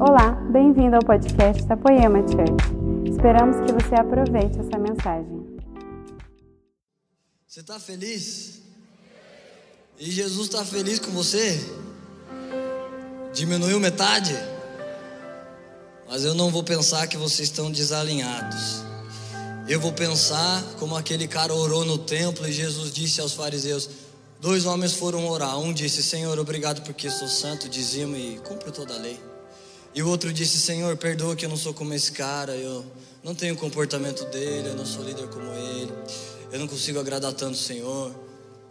Olá, bem-vindo ao podcast da Poema Church. Esperamos que você aproveite essa mensagem. Você está feliz? E Jesus está feliz com você? Diminuiu metade? Mas eu não vou pensar que vocês estão desalinhados. Eu vou pensar como aquele cara orou no templo e Jesus disse aos fariseus: Dois homens foram orar. Um disse: Senhor, obrigado porque sou santo, dizimo e cumpro toda a lei. E o outro disse: Senhor, perdoa que eu não sou como esse cara, eu não tenho o comportamento dele, eu não sou líder como ele, eu não consigo agradar tanto o Senhor.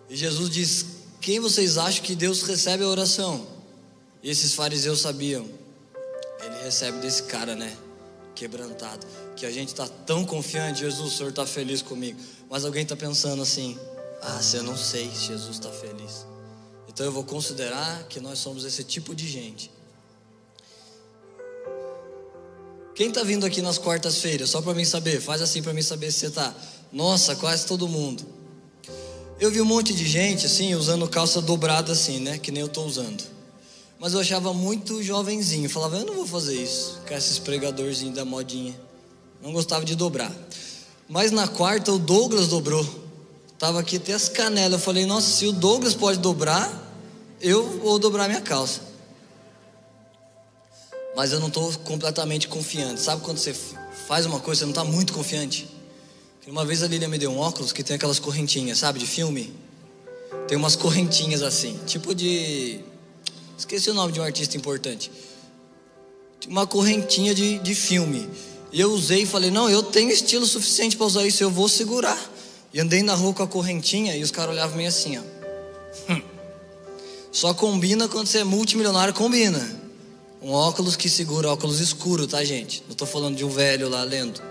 E Jesus diz: Quem vocês acham que Deus recebe a oração? E esses fariseus sabiam, ele recebe desse cara, né? Quebrantado. Que a gente está tão confiante, Jesus, o Senhor está feliz comigo. Mas alguém está pensando assim: Ah, se eu não sei se Jesus está feliz. Então eu vou considerar que nós somos esse tipo de gente. Quem está vindo aqui nas quartas-feiras? Só para mim saber, faz assim para mim saber se você está. Nossa, quase todo mundo. Eu vi um monte de gente assim, usando calça dobrada assim, né? Que nem eu estou usando. Mas eu achava muito jovenzinho. Falava, eu não vou fazer isso. Com esses pregadorzinhos da modinha. Não gostava de dobrar. Mas na quarta o Douglas dobrou. Tava aqui até as canelas. Eu falei, nossa, se o Douglas pode dobrar, eu vou dobrar minha calça. Mas eu não estou completamente confiante. Sabe quando você faz uma coisa, você não está muito confiante? Uma vez a Lília me deu um óculos que tem aquelas correntinhas, sabe, de filme? Tem umas correntinhas assim, tipo de. Esqueci o nome de um artista importante. Uma correntinha de, de filme. E eu usei e falei: não, eu tenho estilo suficiente para usar isso, eu vou segurar. E andei na rua com a correntinha e os caras olhavam meio assim, ó. Só combina quando você é multimilionário, combina. Um óculos que segura óculos escuro, tá, gente? Não estou falando de um velho lá lendo.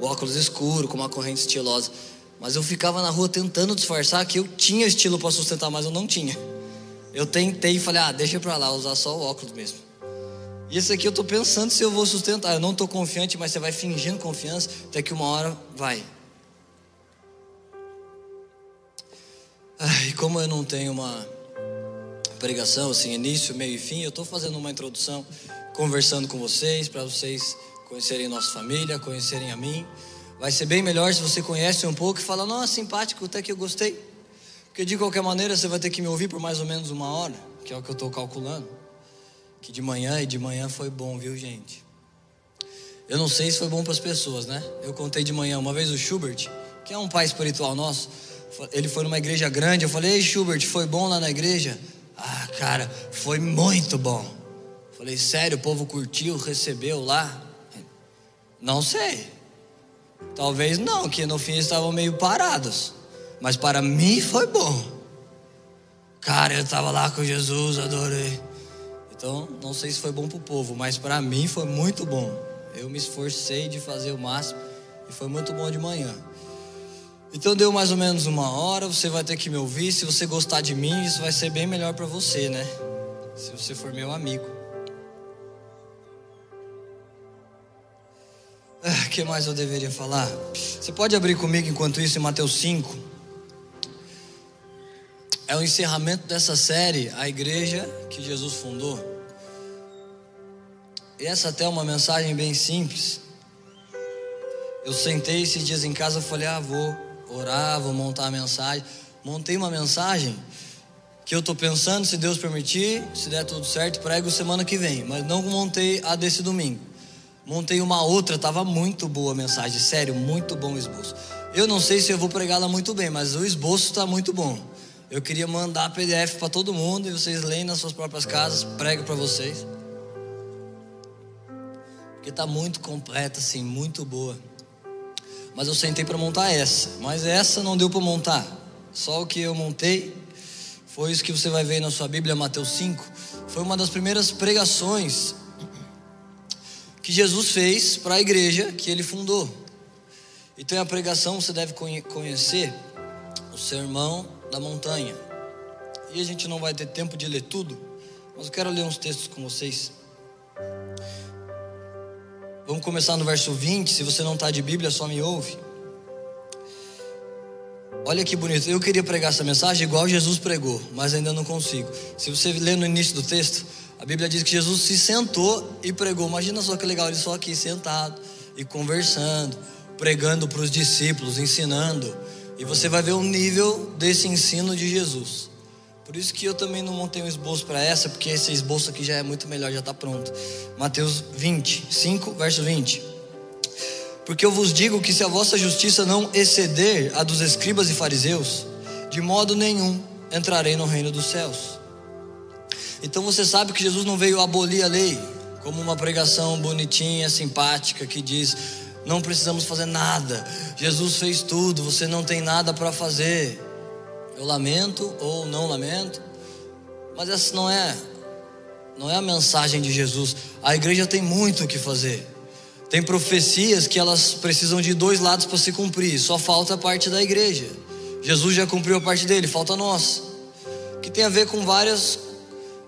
O óculos escuro, com uma corrente estilosa. Mas eu ficava na rua tentando disfarçar que eu tinha estilo para sustentar, mas eu não tinha. Eu tentei e falei, ah, deixa pra lá, usar só o óculos mesmo. E esse aqui eu tô pensando se eu vou sustentar. Eu não tô confiante, mas você vai fingindo confiança, até que uma hora vai. Ai, como eu não tenho uma pregação, assim, início, meio e fim, eu estou fazendo uma introdução, conversando com vocês, para vocês conhecerem nossa família, conhecerem a mim. Vai ser bem melhor se você conhece um pouco e fala, nossa, simpático, até que eu gostei. Porque de qualquer maneira você vai ter que me ouvir por mais ou menos uma hora, que é o que eu estou calculando. Que de manhã e de manhã foi bom, viu, gente? Eu não sei se foi bom para as pessoas, né? Eu contei de manhã uma vez o Schubert, que é um pai espiritual nosso. Ele foi numa igreja grande. Eu falei, ei, Schubert, foi bom lá na igreja? Ah, cara, foi muito bom. Falei, sério, o povo curtiu, recebeu lá? Não sei. Talvez não, que no fim estavam meio parados. Mas para mim foi bom. Cara, eu estava lá com Jesus, adorei. Então, não sei se foi bom para o povo, mas para mim foi muito bom. Eu me esforcei de fazer o máximo e foi muito bom de manhã. Então deu mais ou menos uma hora, você vai ter que me ouvir. Se você gostar de mim, isso vai ser bem melhor para você, né? Se você for meu amigo. O ah, que mais eu deveria falar? Você pode abrir comigo enquanto isso em Mateus 5. É o encerramento dessa série, a igreja que Jesus fundou. E essa até é uma mensagem bem simples. Eu sentei esses dias em casa e falei: Ah, vou orar, vou montar a mensagem. Montei uma mensagem que eu estou pensando, se Deus permitir, se der tudo certo, prego semana que vem. Mas não montei a desse domingo. Montei uma outra, estava muito boa a mensagem, sério, muito bom o esboço. Eu não sei se eu vou pregá-la muito bem, mas o esboço está muito bom. Eu queria mandar PDF para todo mundo e vocês leem nas suas próprias casas, prego para vocês. Porque está muito completa, assim, muito boa. Mas eu sentei para montar essa. Mas essa não deu para montar. Só o que eu montei foi isso que você vai ver na sua Bíblia, Mateus 5. Foi uma das primeiras pregações que Jesus fez para a igreja que ele fundou. Então a pregação você deve conhecer o sermão da montanha. E a gente não vai ter tempo de ler tudo, mas eu quero ler uns textos com vocês. Vamos começar no verso 20. Se você não está de Bíblia, só me ouve. Olha que bonito. Eu queria pregar essa mensagem igual Jesus pregou, mas ainda não consigo. Se você ler no início do texto, A Bíblia diz que Jesus se sentou e pregou. Imagina só que legal, ele só aqui sentado e conversando, pregando para os discípulos, ensinando. E você vai ver o nível desse ensino de Jesus. Por isso que eu também não montei um esboço para essa, porque esse esboço aqui já é muito melhor, já está pronto. Mateus 20, 5, verso 20. Porque eu vos digo que se a vossa justiça não exceder a dos escribas e fariseus, de modo nenhum entrarei no reino dos céus. Então você sabe que Jesus não veio abolir a lei, como uma pregação bonitinha, simpática, que diz: não precisamos fazer nada, Jesus fez tudo, você não tem nada para fazer. Eu lamento ou não lamento, mas essa não é não é a mensagem de Jesus. A igreja tem muito o que fazer. Tem profecias que elas precisam de dois lados para se cumprir, só falta a parte da igreja. Jesus já cumpriu a parte dele, falta nossa. Que tem a ver com várias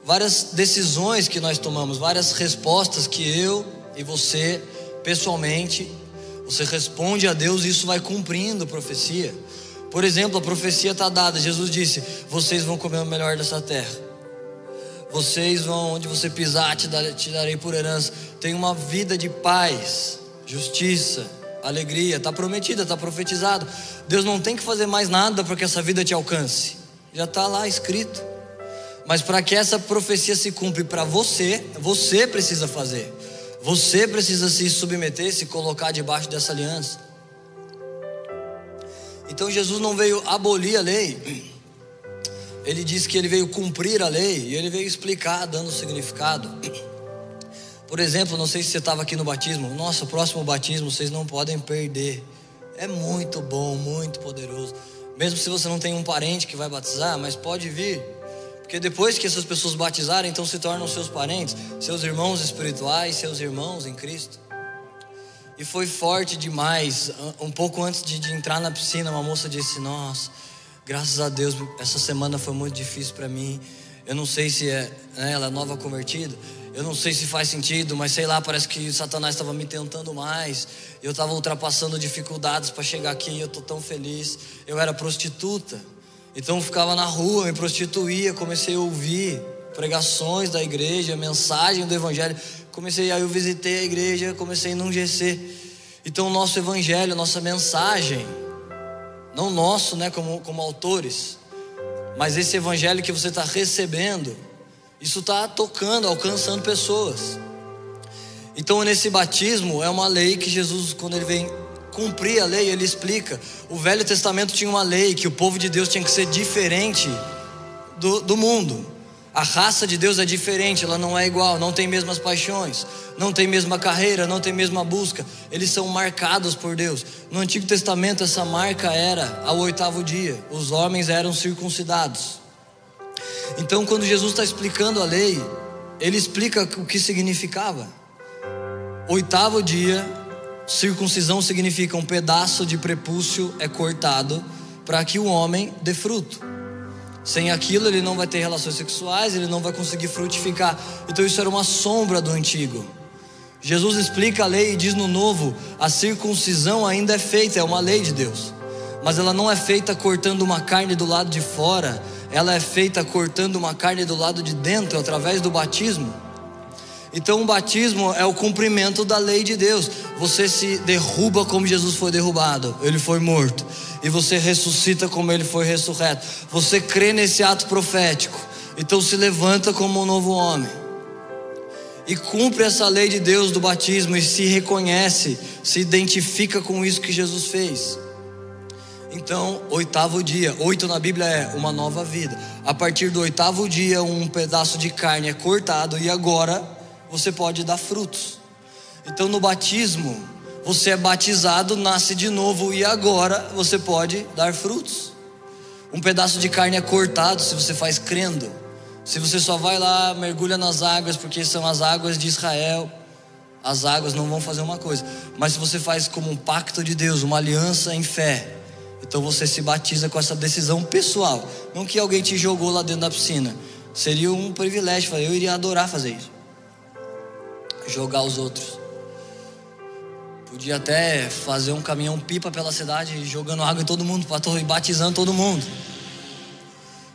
várias decisões que nós tomamos, várias respostas que eu e você pessoalmente você responde a Deus e isso vai cumprindo profecia. Por exemplo, a profecia está dada. Jesus disse: Vocês vão comer o melhor dessa terra. Vocês vão, onde você pisar, te, dar, te darei por herança. Tem uma vida de paz, justiça, alegria. Está prometida, está profetizado. Deus não tem que fazer mais nada para que essa vida te alcance. Já está lá escrito. Mas para que essa profecia se cumpra para você, você precisa fazer. Você precisa se submeter, se colocar debaixo dessa aliança. Então Jesus não veio abolir a lei, ele disse que ele veio cumprir a lei e ele veio explicar, dando significado. Por exemplo, não sei se você estava aqui no batismo, nosso próximo batismo vocês não podem perder, é muito bom, muito poderoso. Mesmo se você não tem um parente que vai batizar, mas pode vir, porque depois que essas pessoas batizarem, então se tornam seus parentes, seus irmãos espirituais, seus irmãos em Cristo. E foi forte demais. Um pouco antes de, de entrar na piscina, uma moça disse: Nossa, graças a Deus, essa semana foi muito difícil para mim. Eu não sei se é, né, ela é nova convertida. Eu não sei se faz sentido, mas sei lá, parece que Satanás estava me tentando mais. Eu estava ultrapassando dificuldades para chegar aqui. Eu estou tão feliz. Eu era prostituta. Então ficava na rua, me prostituía, comecei a ouvir pregações da igreja, mensagem do evangelho. Comecei aí eu visitei a igreja, comecei num GC. Então o nosso evangelho, nossa mensagem, não nosso, né, como, como autores, mas esse evangelho que você está recebendo, isso está tocando, alcançando pessoas. Então nesse batismo é uma lei que Jesus, quando ele vem cumprir a lei, ele explica. O Velho Testamento tinha uma lei que o povo de Deus tinha que ser diferente do, do mundo. A raça de Deus é diferente, ela não é igual, não tem mesmas paixões, não tem mesma carreira, não tem mesma busca. Eles são marcados por Deus. No Antigo Testamento, essa marca era ao oitavo dia, os homens eram circuncidados. Então, quando Jesus está explicando a lei, ele explica o que significava. Oitavo dia, Circuncisão significa um pedaço de prepúcio é cortado para que o homem dê fruto. Sem aquilo ele não vai ter relações sexuais, ele não vai conseguir frutificar. Então isso era uma sombra do antigo. Jesus explica a lei e diz no novo: a circuncisão ainda é feita, é uma lei de Deus. Mas ela não é feita cortando uma carne do lado de fora, ela é feita cortando uma carne do lado de dentro através do batismo. Então o batismo é o cumprimento da lei de Deus. Você se derruba como Jesus foi derrubado, ele foi morto. E você ressuscita como ele foi ressurreto. Você crê nesse ato profético. Então se levanta como um novo homem. E cumpre essa lei de Deus do batismo e se reconhece, se identifica com isso que Jesus fez. Então, oitavo dia, oito na Bíblia é uma nova vida. A partir do oitavo dia, um pedaço de carne é cortado e agora você pode dar frutos. Então no batismo, você é batizado, nasce de novo e agora você pode dar frutos. Um pedaço de carne é cortado se você faz crendo. Se você só vai lá, mergulha nas águas, porque são as águas de Israel, as águas não vão fazer uma coisa. Mas se você faz como um pacto de Deus, uma aliança em fé, então você se batiza com essa decisão pessoal. Não que alguém te jogou lá dentro da piscina. Seria um privilégio, eu iria adorar fazer isso jogar os outros. Podia até fazer um caminhão pipa pela cidade, jogando água em todo mundo, e batizando todo mundo.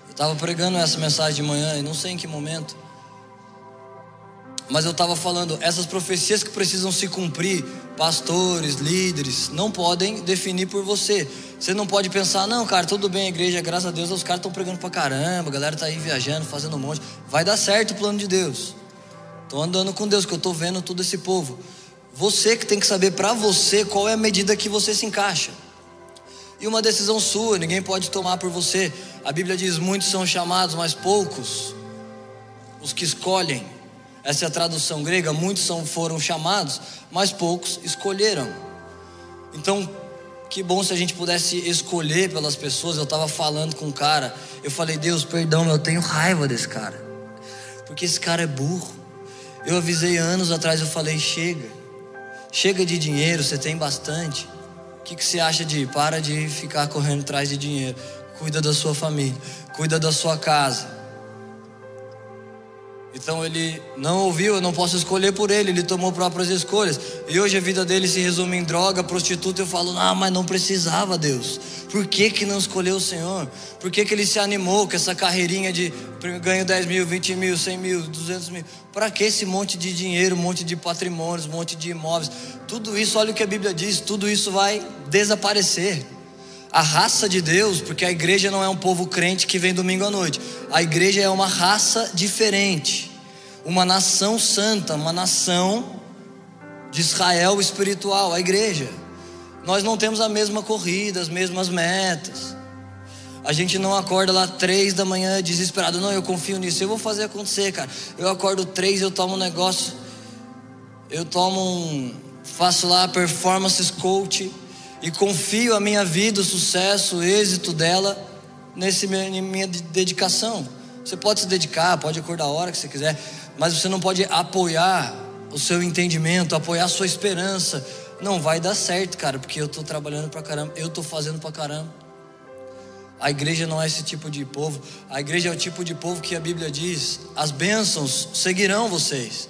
Eu estava pregando essa mensagem de manhã e não sei em que momento. Mas eu estava falando, essas profecias que precisam se cumprir, pastores, líderes, não podem definir por você. Você não pode pensar, não, cara, tudo bem, a igreja, graças a Deus, os caras estão pregando pra caramba, a galera tá aí viajando, fazendo um monte. Vai dar certo o plano de Deus. Estou andando com Deus, que eu estou vendo todo esse povo. Você que tem que saber para você qual é a medida que você se encaixa. E uma decisão sua, ninguém pode tomar por você. A Bíblia diz: muitos são chamados, mas poucos os que escolhem. Essa é a tradução grega. Muitos são, foram chamados, mas poucos escolheram. Então, que bom se a gente pudesse escolher pelas pessoas. Eu estava falando com um cara, eu falei: Deus, perdão, eu tenho raiva desse cara, porque esse cara é burro. Eu avisei anos atrás, eu falei: chega, chega de dinheiro, você tem bastante. O que, que você acha de para de ficar correndo atrás de dinheiro? Cuida da sua família, cuida da sua casa. Então ele não ouviu, eu não posso escolher por ele, ele tomou próprias escolhas. E hoje a vida dele se resume em droga, prostituta. Eu falo, ah, mas não precisava, Deus. Por que, que não escolheu o Senhor? Por que, que ele se animou com essa carreirinha de ganho 10 mil, 20 mil, 100 mil, 200 mil? Para que esse monte de dinheiro, um monte de patrimônios, um monte de imóveis? Tudo isso, olha o que a Bíblia diz, tudo isso vai desaparecer. A raça de Deus, porque a igreja não é um povo crente que vem domingo à noite. A igreja é uma raça diferente. Uma nação santa, uma nação de Israel espiritual, a igreja. Nós não temos a mesma corrida, as mesmas metas. A gente não acorda lá três da manhã desesperado. Não, eu confio nisso. Eu vou fazer acontecer, cara. Eu acordo três, eu tomo um negócio. Eu tomo um. Faço lá performance coach e confio a minha vida, o sucesso, o êxito dela nesse minha, minha dedicação. Você pode se dedicar, pode acordar a hora que você quiser, mas você não pode apoiar o seu entendimento, apoiar a sua esperança. Não vai dar certo, cara, porque eu estou trabalhando pra caramba, eu estou fazendo pra caramba. A igreja não é esse tipo de povo. A igreja é o tipo de povo que a Bíblia diz: as bênçãos seguirão vocês.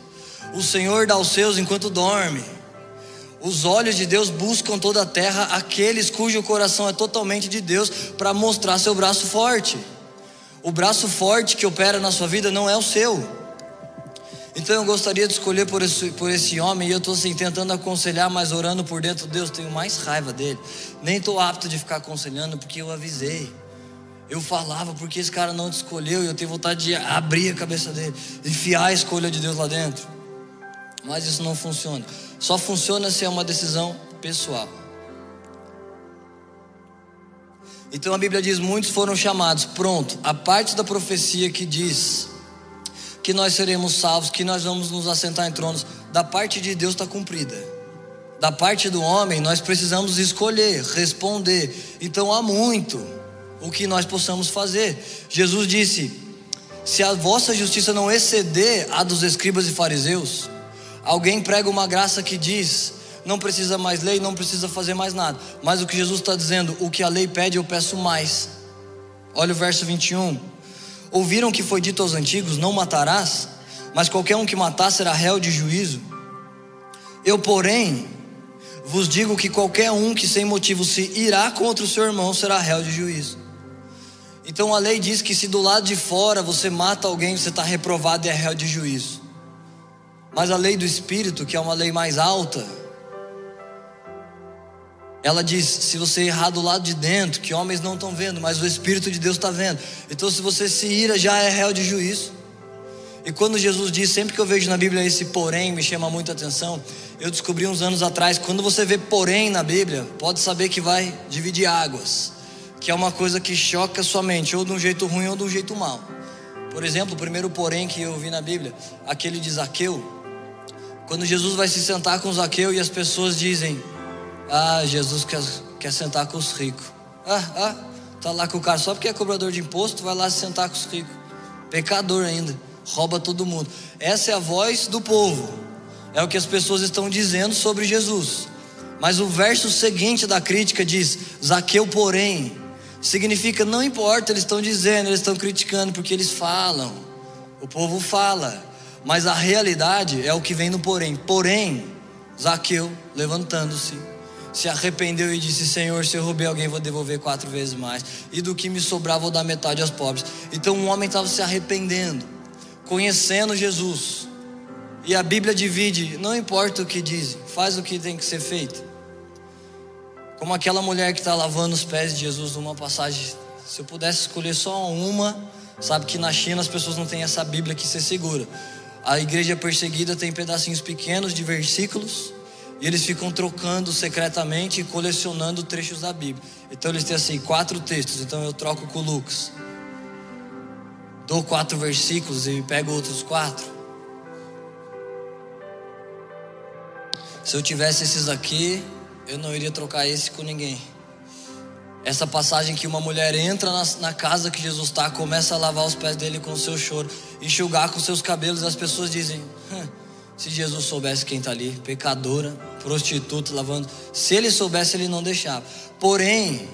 O Senhor dá os seus enquanto dorme. Os olhos de Deus buscam toda a terra aqueles cujo coração é totalmente de Deus para mostrar seu braço forte. O braço forte que opera na sua vida não é o seu. Então eu gostaria de escolher por esse, por esse homem e eu estou assim tentando aconselhar, mas orando por dentro, Deus, tenho mais raiva dele. Nem estou apto de ficar aconselhando porque eu avisei. Eu falava porque esse cara não te escolheu e eu tenho vontade de abrir a cabeça dele, enfiar a escolha de Deus lá dentro. Mas isso não funciona. Só funciona se é uma decisão pessoal. Então a Bíblia diz: muitos foram chamados. Pronto, a parte da profecia que diz que nós seremos salvos, que nós vamos nos assentar em tronos, da parte de Deus está cumprida. Da parte do homem, nós precisamos escolher, responder. Então há muito o que nós possamos fazer. Jesus disse: se a vossa justiça não exceder a dos escribas e fariseus, Alguém prega uma graça que diz: não precisa mais lei, não precisa fazer mais nada. Mas o que Jesus está dizendo, o que a lei pede, eu peço mais. Olha o verso 21. Ouviram que foi dito aos antigos: Não matarás, mas qualquer um que matar será réu de juízo. Eu, porém, vos digo que qualquer um que sem motivo se irá contra o seu irmão será réu de juízo. Então a lei diz que se do lado de fora você mata alguém, você está reprovado e é réu de juízo. Mas a lei do Espírito, que é uma lei mais alta, ela diz: se você errar do lado de dentro, que homens não estão vendo, mas o Espírito de Deus está vendo. Então, se você se ira, já é réu de juízo. E quando Jesus diz, sempre que eu vejo na Bíblia esse porém, me chama muita atenção. Eu descobri uns anos atrás, quando você vê porém na Bíblia, pode saber que vai dividir águas, que é uma coisa que choca sua mente, ou de um jeito ruim ou de um jeito mal. Por exemplo, o primeiro porém que eu vi na Bíblia, aquele de Zaqueu, quando Jesus vai se sentar com Zaqueu e as pessoas dizem: Ah, Jesus quer, quer sentar com os ricos. Ah, ah, tá lá com o cara só porque é cobrador de imposto, vai lá se sentar com os ricos. Pecador ainda, rouba todo mundo. Essa é a voz do povo. É o que as pessoas estão dizendo sobre Jesus. Mas o verso seguinte da crítica diz: Zaqueu, porém, significa não importa, eles estão dizendo, eles estão criticando porque eles falam. O povo fala. Mas a realidade é o que vem no porém. Porém, Zaqueu, levantando-se, se arrependeu e disse: Senhor, se eu roubei alguém, vou devolver quatro vezes mais. E do que me sobrar, vou dar metade aos pobres. Então, um homem estava se arrependendo, conhecendo Jesus. E a Bíblia divide, não importa o que dizem, faz o que tem que ser feito. Como aquela mulher que está lavando os pés de Jesus numa passagem. Se eu pudesse escolher só uma, sabe que na China as pessoas não têm essa Bíblia que se segura. A igreja perseguida tem pedacinhos pequenos de versículos e eles ficam trocando secretamente e colecionando trechos da Bíblia. Então eles têm assim quatro textos. Então eu troco com o Lucas, dou quatro versículos e pego outros quatro. Se eu tivesse esses aqui, eu não iria trocar esse com ninguém. Essa passagem que uma mulher entra na, na casa que Jesus está, começa a lavar os pés dele com o seu choro, enxugar com seus cabelos, as pessoas dizem: se Jesus soubesse quem está ali, pecadora, prostituta, lavando, se ele soubesse, ele não deixava. Porém,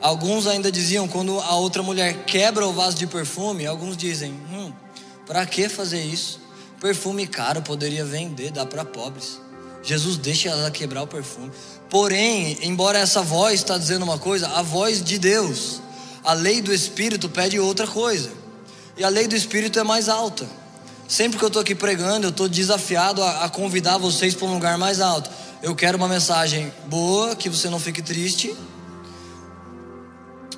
alguns ainda diziam, quando a outra mulher quebra o vaso de perfume, alguns dizem: hum, para que fazer isso? Perfume caro poderia vender, dar para pobres. Jesus deixa ela quebrar o perfume. Porém, embora essa voz está dizendo uma coisa, a voz de Deus, a lei do Espírito pede outra coisa. E a lei do Espírito é mais alta. Sempre que eu estou aqui pregando, eu estou desafiado a, a convidar vocês para um lugar mais alto. Eu quero uma mensagem boa, que você não fique triste.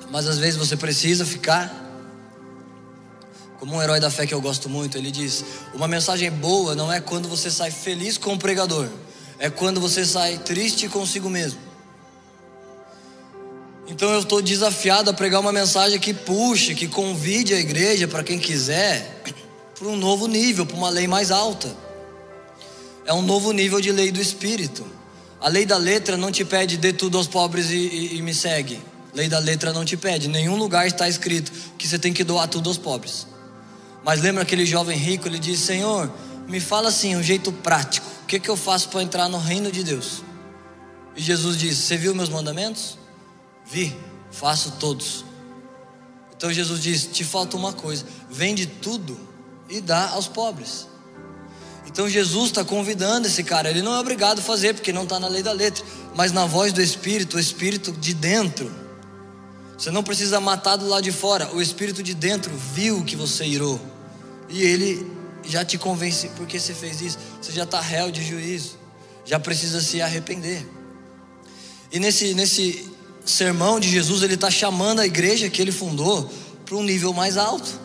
Mas às vezes você precisa ficar. Como um herói da fé que eu gosto muito, ele diz: Uma mensagem boa não é quando você sai feliz com o pregador é quando você sai triste consigo mesmo. Então eu estou desafiado a pregar uma mensagem que puxe, que convide a igreja para quem quiser para um novo nível, para uma lei mais alta. É um novo nível de lei do Espírito. A lei da letra não te pede dê tudo aos pobres e, e, e me segue. Lei da letra não te pede. Em nenhum lugar está escrito que você tem que doar tudo aos pobres. Mas lembra aquele jovem rico? Ele disse: Senhor, me fala assim, um jeito prático que, que eu faço para entrar no reino de Deus? E Jesus disse: Você viu meus mandamentos? Vi, faço todos. Então Jesus disse: Te falta uma coisa: vende tudo e dá aos pobres. Então Jesus está convidando esse cara. Ele não é obrigado a fazer, porque não está na lei da letra. Mas na voz do Espírito, o Espírito de dentro. Você não precisa matar do lado de fora. O Espírito de dentro viu que você irou. E ele já te convence porque você fez isso. Você já está réu de juízo, já precisa se arrepender. E nesse, nesse sermão de Jesus, ele está chamando a igreja que ele fundou para um nível mais alto.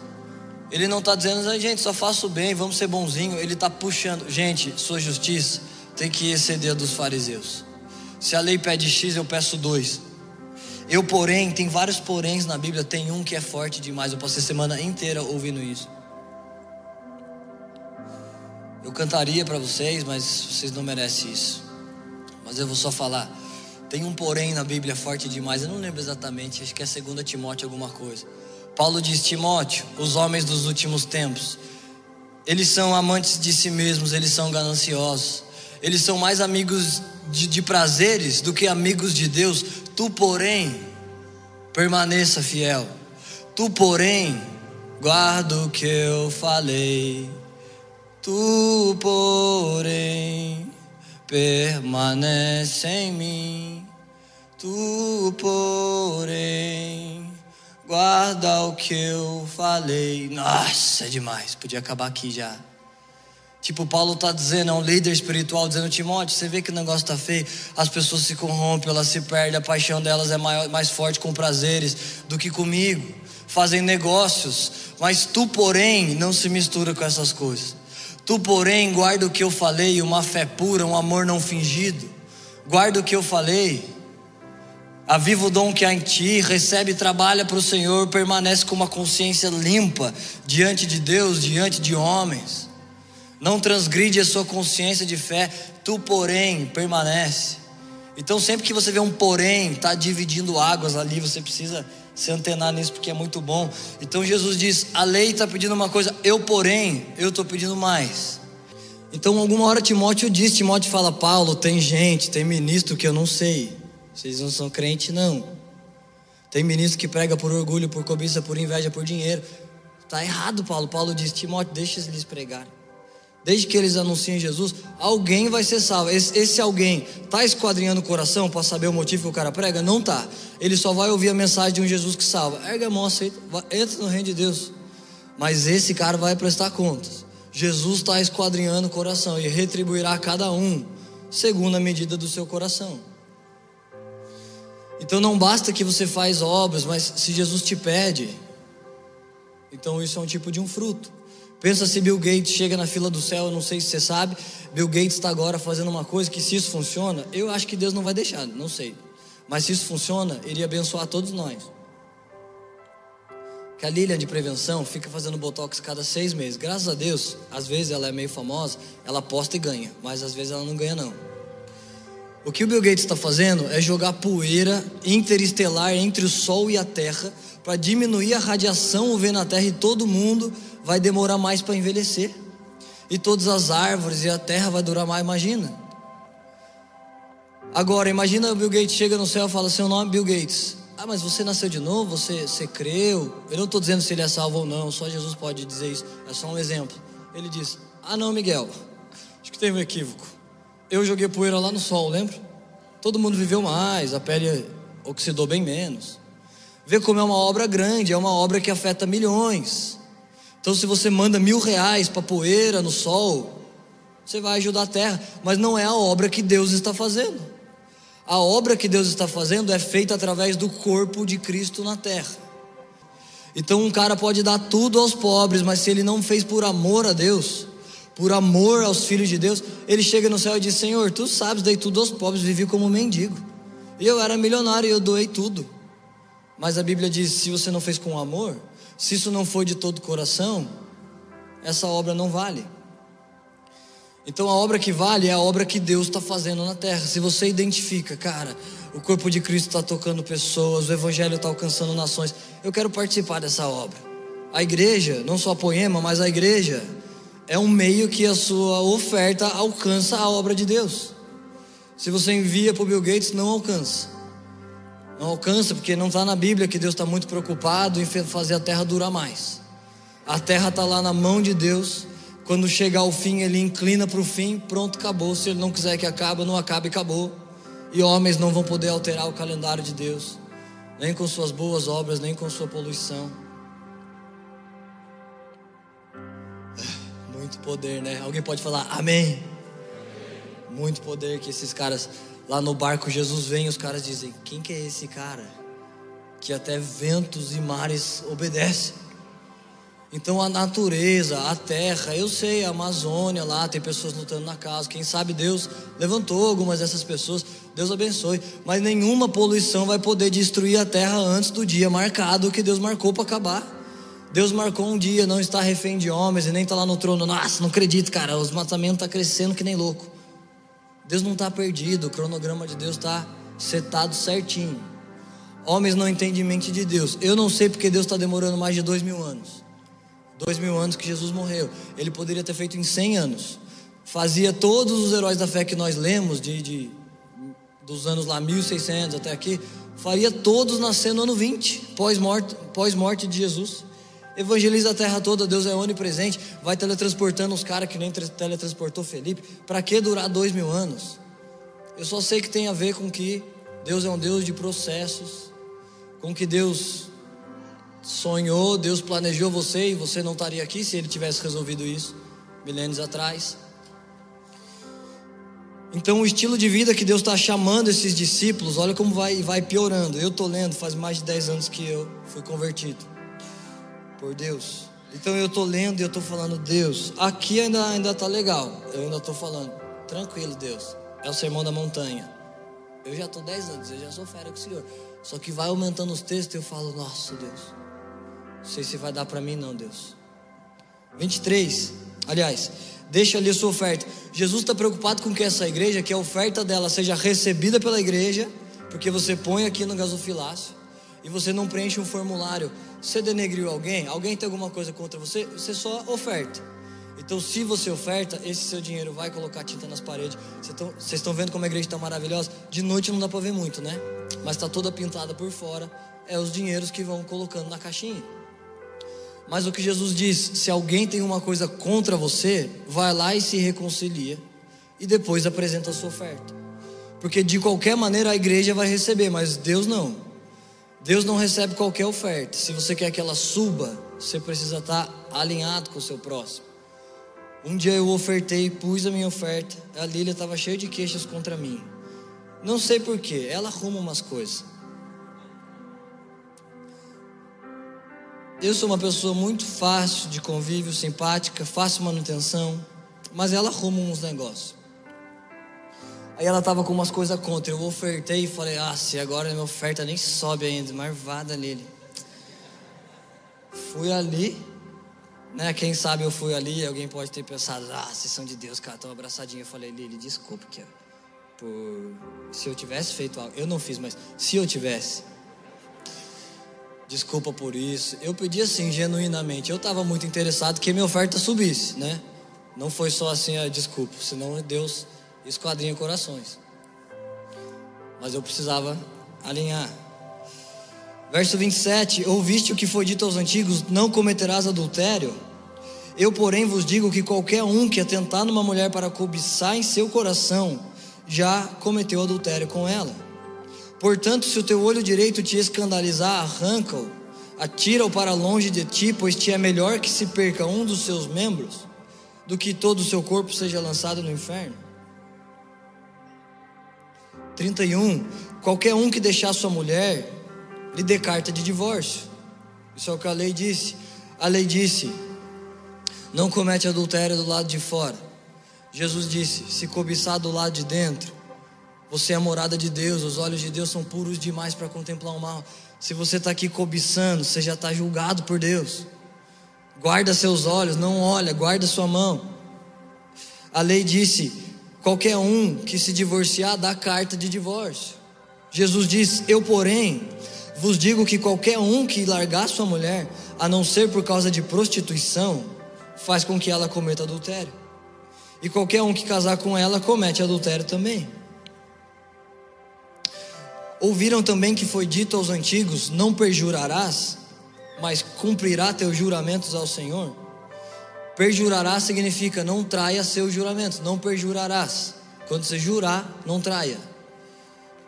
Ele não está dizendo, gente, só faço bem, vamos ser bonzinho. Ele está puxando, gente, sua justiça tem que exceder dos fariseus. Se a lei pede X, eu peço dois. Eu, porém, tem vários poréns na Bíblia, tem um que é forte demais. Eu passei semana inteira ouvindo isso. Eu cantaria para vocês, mas vocês não merecem isso. Mas eu vou só falar. Tem um porém na Bíblia forte demais. Eu não lembro exatamente, acho que é 2 Timóteo alguma coisa. Paulo diz: Timóteo, os homens dos últimos tempos, eles são amantes de si mesmos, eles são gananciosos, eles são mais amigos de, de prazeres do que amigos de Deus. Tu, porém, permaneça fiel. Tu, porém, guarda o que eu falei. Tu, porém, permanece em mim. Tu, porém, guarda o que eu falei. Nossa, é demais. Podia acabar aqui já. Tipo, Paulo está dizendo, é um líder espiritual, dizendo, Timóteo, você vê que o negócio está feio, as pessoas se corrompem, elas se perdem, a paixão delas é maior, mais forte com prazeres do que comigo, fazem negócios, mas tu, porém, não se mistura com essas coisas. Tu, porém, guarda o que eu falei, uma fé pura, um amor não fingido. Guarda o que eu falei. Aviva o dom que há em ti, recebe trabalha para o Senhor, permanece com uma consciência limpa diante de Deus, diante de homens. Não transgride a sua consciência de fé, tu, porém, permanece. Então, sempre que você vê um porém, está dividindo águas ali, você precisa se antenar nisso porque é muito bom. Então Jesus diz: a lei está pedindo uma coisa, eu, porém, eu estou pedindo mais. Então, alguma hora Timóteo diz: Timóteo fala, Paulo, tem gente, tem ministro que eu não sei. Vocês não são crente, não. Tem ministro que prega por orgulho, por cobiça, por inveja, por dinheiro. Está errado, Paulo. Paulo diz: Timóteo, deixa eles pregar. Desde que eles anunciem Jesus, alguém vai ser salvo. Esse, esse alguém está esquadrinhando o coração para saber o motivo que o cara prega? Não tá. Ele só vai ouvir a mensagem de um Jesus que salva. Erga a mão, aceita, entra no reino de Deus. Mas esse cara vai prestar contas. Jesus está esquadrinhando o coração e retribuirá a cada um segundo a medida do seu coração. Então não basta que você faz obras, mas se Jesus te pede, então isso é um tipo de um fruto. Pensa se Bill Gates chega na fila do céu, eu não sei se você sabe, Bill Gates está agora fazendo uma coisa que se isso funciona, eu acho que Deus não vai deixar, não sei. Mas se isso funciona, iria abençoar todos nós. Que a Lilian de prevenção fica fazendo botox cada seis meses. Graças a Deus, às vezes ela é meio famosa, ela aposta e ganha, mas às vezes ela não ganha não. O que o Bill Gates está fazendo é jogar poeira interestelar entre o Sol e a Terra para diminuir a radiação UV na Terra e todo mundo vai demorar mais para envelhecer. E todas as árvores e a Terra vai durar mais, imagina. Agora, imagina o Bill Gates chega no céu e fala: Seu nome é Bill Gates. Ah, mas você nasceu de novo? Você, você creu? Eu não estou dizendo se ele é salvo ou não, só Jesus pode dizer isso. É só um exemplo. Ele diz: Ah, não, Miguel. Acho que teve um equívoco eu joguei poeira lá no sol, lembra? Todo mundo viveu mais, a pele oxidou bem menos. Vê como é uma obra grande, é uma obra que afeta milhões. Então, se você manda mil reais para poeira no sol, você vai ajudar a terra, mas não é a obra que Deus está fazendo. A obra que Deus está fazendo é feita através do corpo de Cristo na terra. Então, um cara pode dar tudo aos pobres, mas se ele não fez por amor a Deus, por amor aos filhos de Deus, ele chega no céu e diz: Senhor, tu sabes, dei tudo aos pobres, vivi como mendigo. Eu era milionário e eu doei tudo. Mas a Bíblia diz: se você não fez com amor, se isso não foi de todo o coração, essa obra não vale. Então a obra que vale é a obra que Deus está fazendo na terra. Se você identifica, cara, o corpo de Cristo está tocando pessoas, o Evangelho está alcançando nações, eu quero participar dessa obra. A igreja, não só a poema, mas a igreja é um meio que a sua oferta alcança a obra de Deus. Se você envia para o Bill Gates, não alcança. Não alcança porque não está na Bíblia que Deus está muito preocupado em fazer a terra durar mais. A terra está lá na mão de Deus. Quando chegar ao fim, ele inclina para o fim, pronto, acabou. Se ele não quiser que acabe, não acabe, acabou. E homens não vão poder alterar o calendário de Deus, nem com suas boas obras, nem com sua poluição. Muito poder, né? Alguém pode falar amém? amém? Muito poder que esses caras lá no barco Jesus vem, os caras dizem: "Quem que é esse cara que até ventos e mares obedecem?" Então a natureza, a terra, eu sei, a Amazônia lá tem pessoas lutando na casa. Quem sabe Deus levantou algumas dessas pessoas. Deus abençoe. Mas nenhuma poluição vai poder destruir a terra antes do dia marcado que Deus marcou para acabar. Deus marcou um dia, não está refém de homens e nem está lá no trono. Nossa, não acredito, cara, os matamentos estão tá crescendo que nem louco. Deus não está perdido, o cronograma de Deus está setado certinho. Homens não entendem mente de Deus. Eu não sei porque Deus está demorando mais de dois mil anos. Dois mil anos que Jesus morreu. Ele poderia ter feito em cem anos. Fazia todos os heróis da fé que nós lemos, de, de dos anos lá 1600 até aqui, faria todos nascer no ano 20, pós-morte pós -morte de Jesus. Evangeliza a terra toda, Deus é onipresente, vai teletransportando os caras que nem teletransportou Felipe. Para que durar dois mil anos? Eu só sei que tem a ver com que Deus é um Deus de processos, com que Deus sonhou, Deus planejou você e você não estaria aqui se Ele tivesse resolvido isso milênios atrás. Então, o estilo de vida que Deus está chamando esses discípulos, olha como vai, vai piorando. Eu estou lendo, faz mais de 10 anos que eu fui convertido por Deus. Então eu estou lendo e eu estou falando, Deus, aqui ainda ainda está legal. Eu ainda estou falando, tranquilo, Deus. É o sermão da montanha. Eu já estou 10 anos, eu já sou fera com o Senhor. Só que vai aumentando os textos e eu falo, nossa, Deus. Não sei se vai dar para mim, não, Deus. 23. Aliás, deixa ali a sua oferta. Jesus está preocupado com que essa igreja, que a oferta dela seja recebida pela igreja, porque você põe aqui no gasofilácio e você não preenche um formulário você denegriu alguém, alguém tem alguma coisa contra você, você só oferta. Então, se você oferta, esse seu dinheiro vai colocar tinta nas paredes. Vocês estão vendo como a igreja está maravilhosa? De noite não dá para ver muito, né? Mas está toda pintada por fora. É os dinheiros que vão colocando na caixinha. Mas o que Jesus diz: se alguém tem uma coisa contra você, vai lá e se reconcilia. E depois apresenta a sua oferta. Porque de qualquer maneira a igreja vai receber, mas Deus não. Deus não recebe qualquer oferta. Se você quer que ela suba, você precisa estar alinhado com o seu próximo. Um dia eu ofertei, pus a minha oferta. A Lília estava cheia de queixas contra mim. Não sei porquê, ela arruma umas coisas. Eu sou uma pessoa muito fácil de convívio, simpática, fácil manutenção, mas ela arruma uns negócios. Aí ela tava com umas coisas contra. Eu ofertei e falei: Ah, se agora minha oferta nem sobe ainda, marvada nele. Fui ali, né? Quem sabe eu fui ali, alguém pode ter pensado: Ah, vocês são de Deus, cara, tão abraçadinho. Eu falei: Lili, desculpa, que por se eu tivesse feito algo, eu não fiz, mas se eu tivesse, desculpa por isso. Eu pedi assim, genuinamente. Eu estava muito interessado que minha oferta subisse, né? Não foi só assim a desculpa, senão Deus esquadrinha corações. Mas eu precisava alinhar. Verso 27: Ouviste o que foi dito aos antigos: Não cometerás adultério. Eu, porém, vos digo que qualquer um que atentar numa mulher para cobiçar em seu coração, já cometeu adultério com ela. Portanto, se o teu olho direito te escandalizar, arranca-o, atira-o para longe de ti, pois te é melhor que se perca um dos seus membros, do que todo o seu corpo seja lançado no inferno. 31. Qualquer um que deixar sua mulher, lhe dê carta de divórcio. Isso é o que a lei disse. A lei disse: não comete adultério do lado de fora. Jesus disse: se cobiçar do lado de dentro, você é a morada de Deus, os olhos de Deus são puros demais para contemplar o mal. Se você está aqui cobiçando, você já está julgado por Deus. Guarda seus olhos, não olha, guarda sua mão. A lei disse: Qualquer um que se divorciar dá carta de divórcio. Jesus diz: Eu, porém, vos digo que qualquer um que largar sua mulher, a não ser por causa de prostituição, faz com que ela cometa adultério. E qualquer um que casar com ela comete adultério também. Ouviram também que foi dito aos antigos: Não perjurarás, mas cumprirá teus juramentos ao Senhor. Perjurará significa não traia seus juramentos, não perjurarás. Quando você jurar, não traia.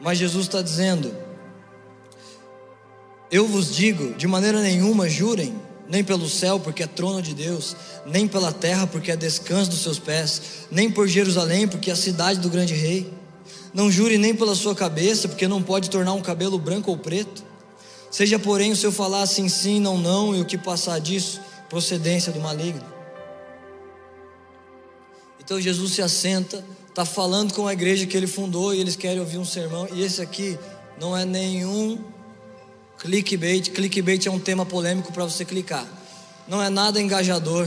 Mas Jesus está dizendo: Eu vos digo, de maneira nenhuma jurem, nem pelo céu, porque é trono de Deus, nem pela terra, porque é descanso dos seus pés, nem por Jerusalém, porque é a cidade do grande rei. Não jure nem pela sua cabeça, porque não pode tornar um cabelo branco ou preto. Seja, porém, o seu falar assim, sim, não, não, e o que passar disso, procedência do maligno. Então Jesus se assenta, está falando com a igreja que ele fundou e eles querem ouvir um sermão. E esse aqui não é nenhum clickbait. Clickbait é um tema polêmico para você clicar. Não é nada engajador,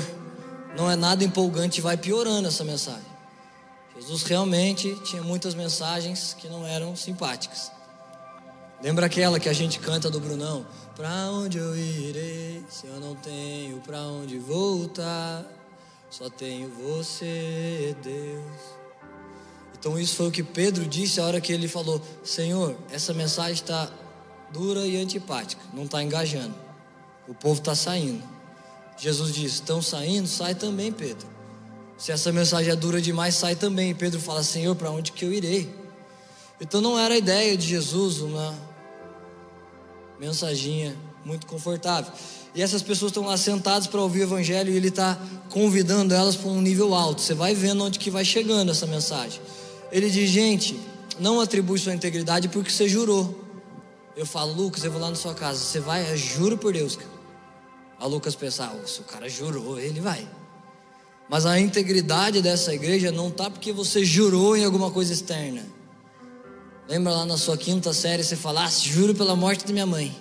não é nada empolgante, vai piorando essa mensagem. Jesus realmente tinha muitas mensagens que não eram simpáticas. Lembra aquela que a gente canta do Brunão? Para onde eu irei se eu não tenho para onde voltar? Só tenho você, Deus. Então, isso foi o que Pedro disse a hora que ele falou: Senhor, essa mensagem está dura e antipática, não está engajando. O povo está saindo. Jesus disse: Estão saindo? Sai também, Pedro. Se essa mensagem é dura demais, sai também. E Pedro fala: Senhor, para onde que eu irei? Então, não era a ideia de Jesus uma mensaginha muito confortável. E essas pessoas estão lá sentadas para ouvir o evangelho e ele está convidando elas para um nível alto. Você vai vendo onde que vai chegando essa mensagem. Ele diz, gente, não atribui sua integridade porque você jurou. Eu falo, Lucas, eu vou lá na sua casa. Você vai? Eu juro por Deus. A Lucas pensa, oh, se o cara jurou, ele vai. Mas a integridade dessa igreja não está porque você jurou em alguma coisa externa. Lembra lá na sua quinta série, você fala, ah, juro pela morte da minha mãe.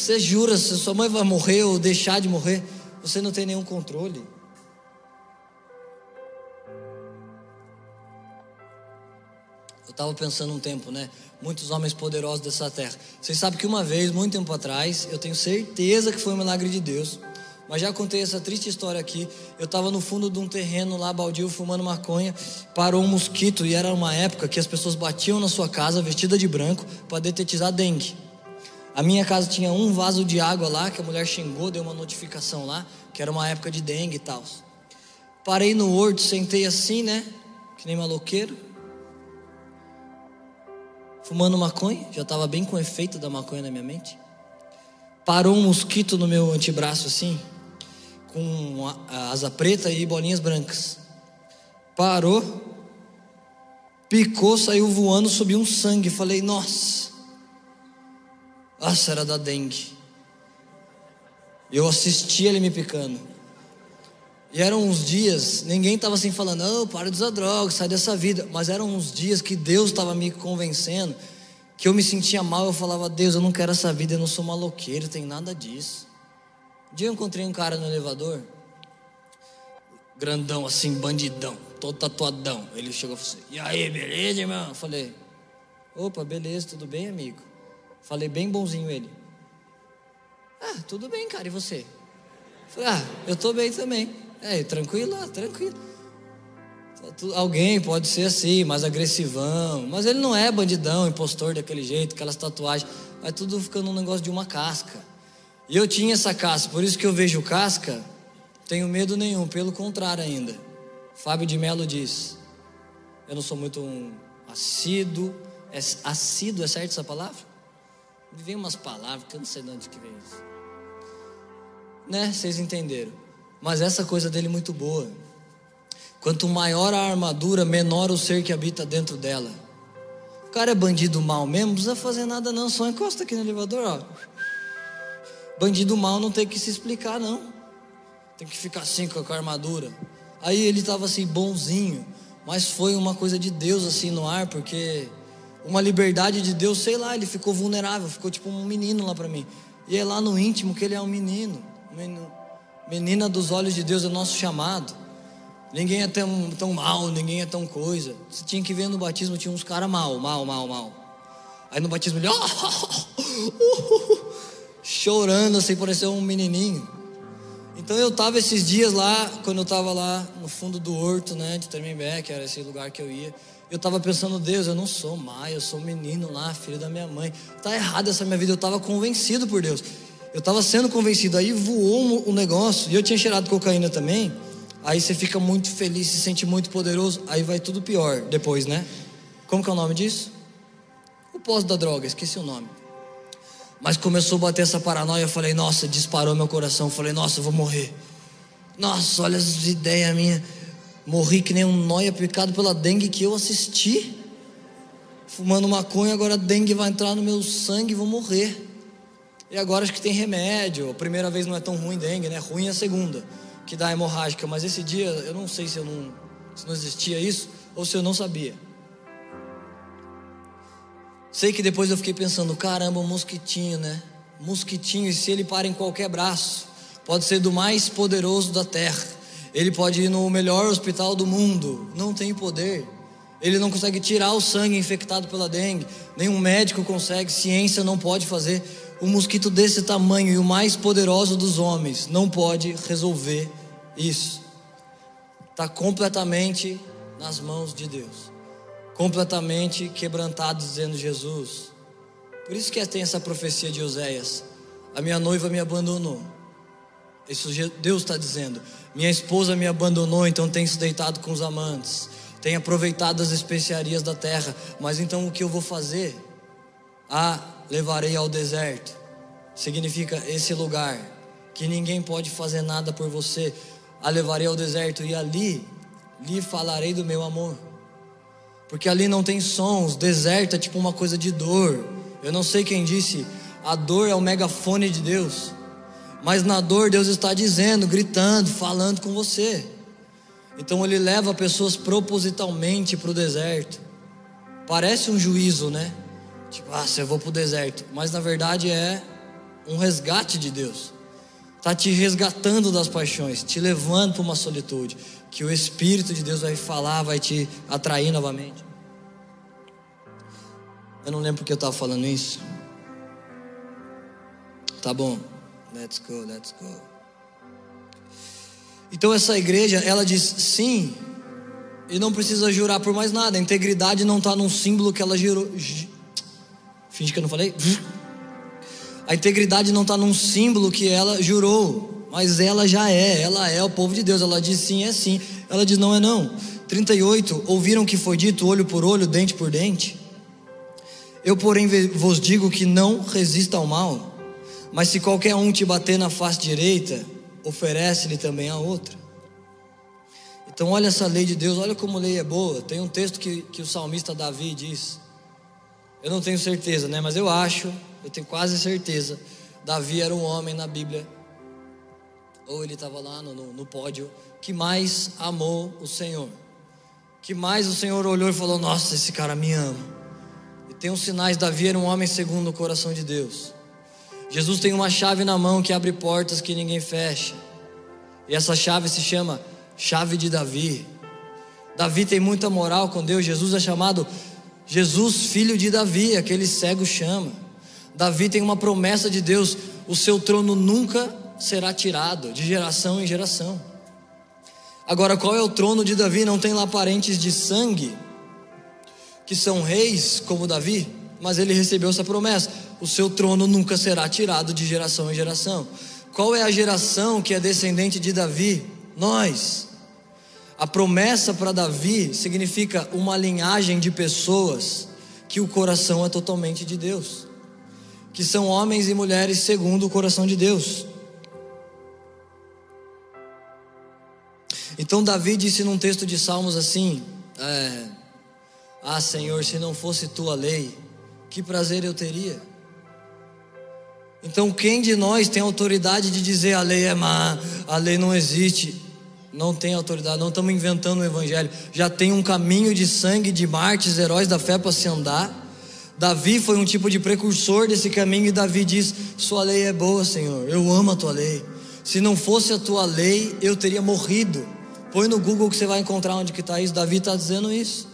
Você jura, se sua mãe vai morrer ou deixar de morrer, você não tem nenhum controle. Eu estava pensando um tempo, né? Muitos homens poderosos dessa terra. Vocês sabem que uma vez, muito tempo atrás, eu tenho certeza que foi um milagre de Deus. Mas já contei essa triste história aqui. Eu estava no fundo de um terreno lá, baldio, fumando maconha. Parou um mosquito e era uma época que as pessoas batiam na sua casa vestida de branco para detetizar dengue. A minha casa tinha um vaso de água lá, que a mulher xingou, deu uma notificação lá, que era uma época de dengue e tal. Parei no horto, sentei assim, né? Que nem maloqueiro. Fumando maconha, já estava bem com o efeito da maconha na minha mente. Parou um mosquito no meu antebraço assim. com asa preta e bolinhas brancas. Parou, picou, saiu voando, subiu um sangue. Falei, nossa, nossa, era da dengue. Eu assisti ele me picando. E eram uns dias, ninguém estava assim falando, não, para de usar droga, sai dessa vida. Mas eram uns dias que Deus estava me convencendo, que eu me sentia mal, eu falava, Deus, eu não quero essa vida, eu não sou maloqueiro, tem nada disso. Um dia eu encontrei um cara no elevador, grandão assim, bandidão, todo tatuadão. Ele chegou e falou assim, e aí, beleza, irmão? Eu falei, opa, beleza, tudo bem, amigo? Falei bem bonzinho ele. Ah, tudo bem, cara, e você? Falei, ah, eu tô bem também. É, tranquilo, tranquilo. Alguém pode ser assim, mais agressivão, mas ele não é bandidão, impostor daquele jeito, aquelas tatuagens, vai tudo ficando um negócio de uma casca. E eu tinha essa casca, por isso que eu vejo casca, tenho medo nenhum, pelo contrário ainda. Fábio de Mello diz: Eu não sou muito um assíduo, é assíduo, é certo essa palavra? Vem umas palavras que eu não sei de que vem isso. Né? Vocês entenderam. Mas essa coisa dele é muito boa. Quanto maior a armadura, menor o ser que habita dentro dela. O cara é bandido mal mesmo, não precisa fazer nada não, só encosta aqui no elevador, ó. Bandido mal não tem que se explicar não. Tem que ficar assim com a armadura. Aí ele estava assim bonzinho, mas foi uma coisa de Deus assim no ar, porque uma liberdade de Deus, sei lá, ele ficou vulnerável, ficou tipo um menino lá para mim. E é lá no íntimo que ele é um menino, Menina dos olhos de Deus é nosso chamado. Ninguém é tão, tão mal, ninguém é tão coisa. Você tinha que ver no batismo, tinha uns caras mal, mal, mal, mal. Aí no batismo ele, oh, chorando assim, pareceu um menininho. Então eu estava esses dias lá, quando eu estava lá no fundo do horto, né, de Tremembé, que era esse lugar que eu ia. Eu estava pensando, Deus, eu não sou mãe, eu sou menino lá, filho da minha mãe. Tá errado essa minha vida, eu estava convencido por Deus. Eu estava sendo convencido, aí voou o um negócio, e eu tinha cheirado cocaína também. Aí você fica muito feliz, se sente muito poderoso, aí vai tudo pior depois, né? Como que é o nome disso? O pós da droga, esqueci o nome. Mas começou a bater essa paranoia, eu falei, nossa, disparou meu coração. Eu falei, nossa, eu vou morrer. Nossa, olha as ideias minhas. Morri que nem um noia picado pela dengue que eu assisti. Fumando maconha, agora a dengue vai entrar no meu sangue e vou morrer. E agora acho que tem remédio. A primeira vez não é tão ruim dengue, né? Ruim é a segunda, que dá hemorrágica. Mas esse dia eu não sei se eu não, se não existia isso ou se eu não sabia. Sei que depois eu fiquei pensando, caramba, mosquitinho, né? Mosquitinho, e se ele para em qualquer braço, pode ser do mais poderoso da terra. Ele pode ir no melhor hospital do mundo, não tem poder. Ele não consegue tirar o sangue infectado pela dengue. Nenhum médico consegue, ciência não pode fazer um mosquito desse tamanho e o mais poderoso dos homens não pode resolver isso. Está completamente nas mãos de Deus, completamente quebrantado, dizendo Jesus. Por isso que tem essa profecia de Oséias: a minha noiva me abandonou. Isso Deus está dizendo. Minha esposa me abandonou, então tem se deitado com os amantes, tem aproveitado as especiarias da terra. Mas então o que eu vou fazer? Ah, levarei ao deserto. Significa esse lugar que ninguém pode fazer nada por você. A levarei ao deserto e ali lhe falarei do meu amor. Porque ali não tem sons, deserto é tipo uma coisa de dor. Eu não sei quem disse, a dor é o megafone de Deus. Mas na dor Deus está dizendo, gritando, falando com você. Então ele leva pessoas propositalmente para o deserto. Parece um juízo, né? Tipo, ah, eu vou para o deserto. Mas na verdade é um resgate de Deus. Está te resgatando das paixões, te levando para uma solitude. Que o Espírito de Deus vai falar, vai te atrair novamente. Eu não lembro porque eu estava falando isso. Tá bom, let's go, let's go. Então essa igreja, ela diz sim, e não precisa jurar por mais nada. A integridade não está num símbolo que ela jurou. Finge que eu não falei. A integridade não está num símbolo que ela jurou, mas ela já é. Ela é o povo de Deus. Ela diz sim, é sim. Ela diz não, é não. 38. Ouviram que foi dito olho por olho, dente por dente? Eu, porém, vos digo que não resista ao mal. Mas se qualquer um te bater na face direita, oferece-lhe também a outra. Então, olha essa lei de Deus, olha como a lei é boa. Tem um texto que, que o salmista Davi diz. Eu não tenho certeza, né? Mas eu acho, eu tenho quase certeza. Davi era um homem na Bíblia, ou ele estava lá no, no, no pódio, que mais amou o Senhor. Que mais o Senhor olhou e falou: Nossa, esse cara me ama. E tem os sinais, Davi era um homem segundo o coração de Deus. Jesus tem uma chave na mão que abre portas que ninguém fecha. E essa chave se chama chave de Davi. Davi tem muita moral com Deus. Jesus é chamado Jesus, filho de Davi, aquele cego chama. Davi tem uma promessa de Deus: o seu trono nunca será tirado, de geração em geração. Agora, qual é o trono de Davi? Não tem lá parentes de sangue, que são reis como Davi, mas ele recebeu essa promessa: o seu trono nunca será tirado de geração em geração. Qual é a geração que é descendente de Davi? Nós. A promessa para Davi significa uma linhagem de pessoas que o coração é totalmente de Deus, que são homens e mulheres segundo o coração de Deus. Então Davi disse num texto de Salmos assim: é, Ah, Senhor, se não fosse tua lei, que prazer eu teria. Então, quem de nós tem autoridade de dizer a lei é má, a lei não existe? Não tem autoridade, não estamos inventando o evangelho. Já tem um caminho de sangue de mártires, heróis da fé para se andar. Davi foi um tipo de precursor desse caminho e Davi diz: Sua lei é boa, Senhor. Eu amo a tua lei. Se não fosse a tua lei, eu teria morrido. Põe no Google que você vai encontrar onde que está isso. Davi está dizendo isso.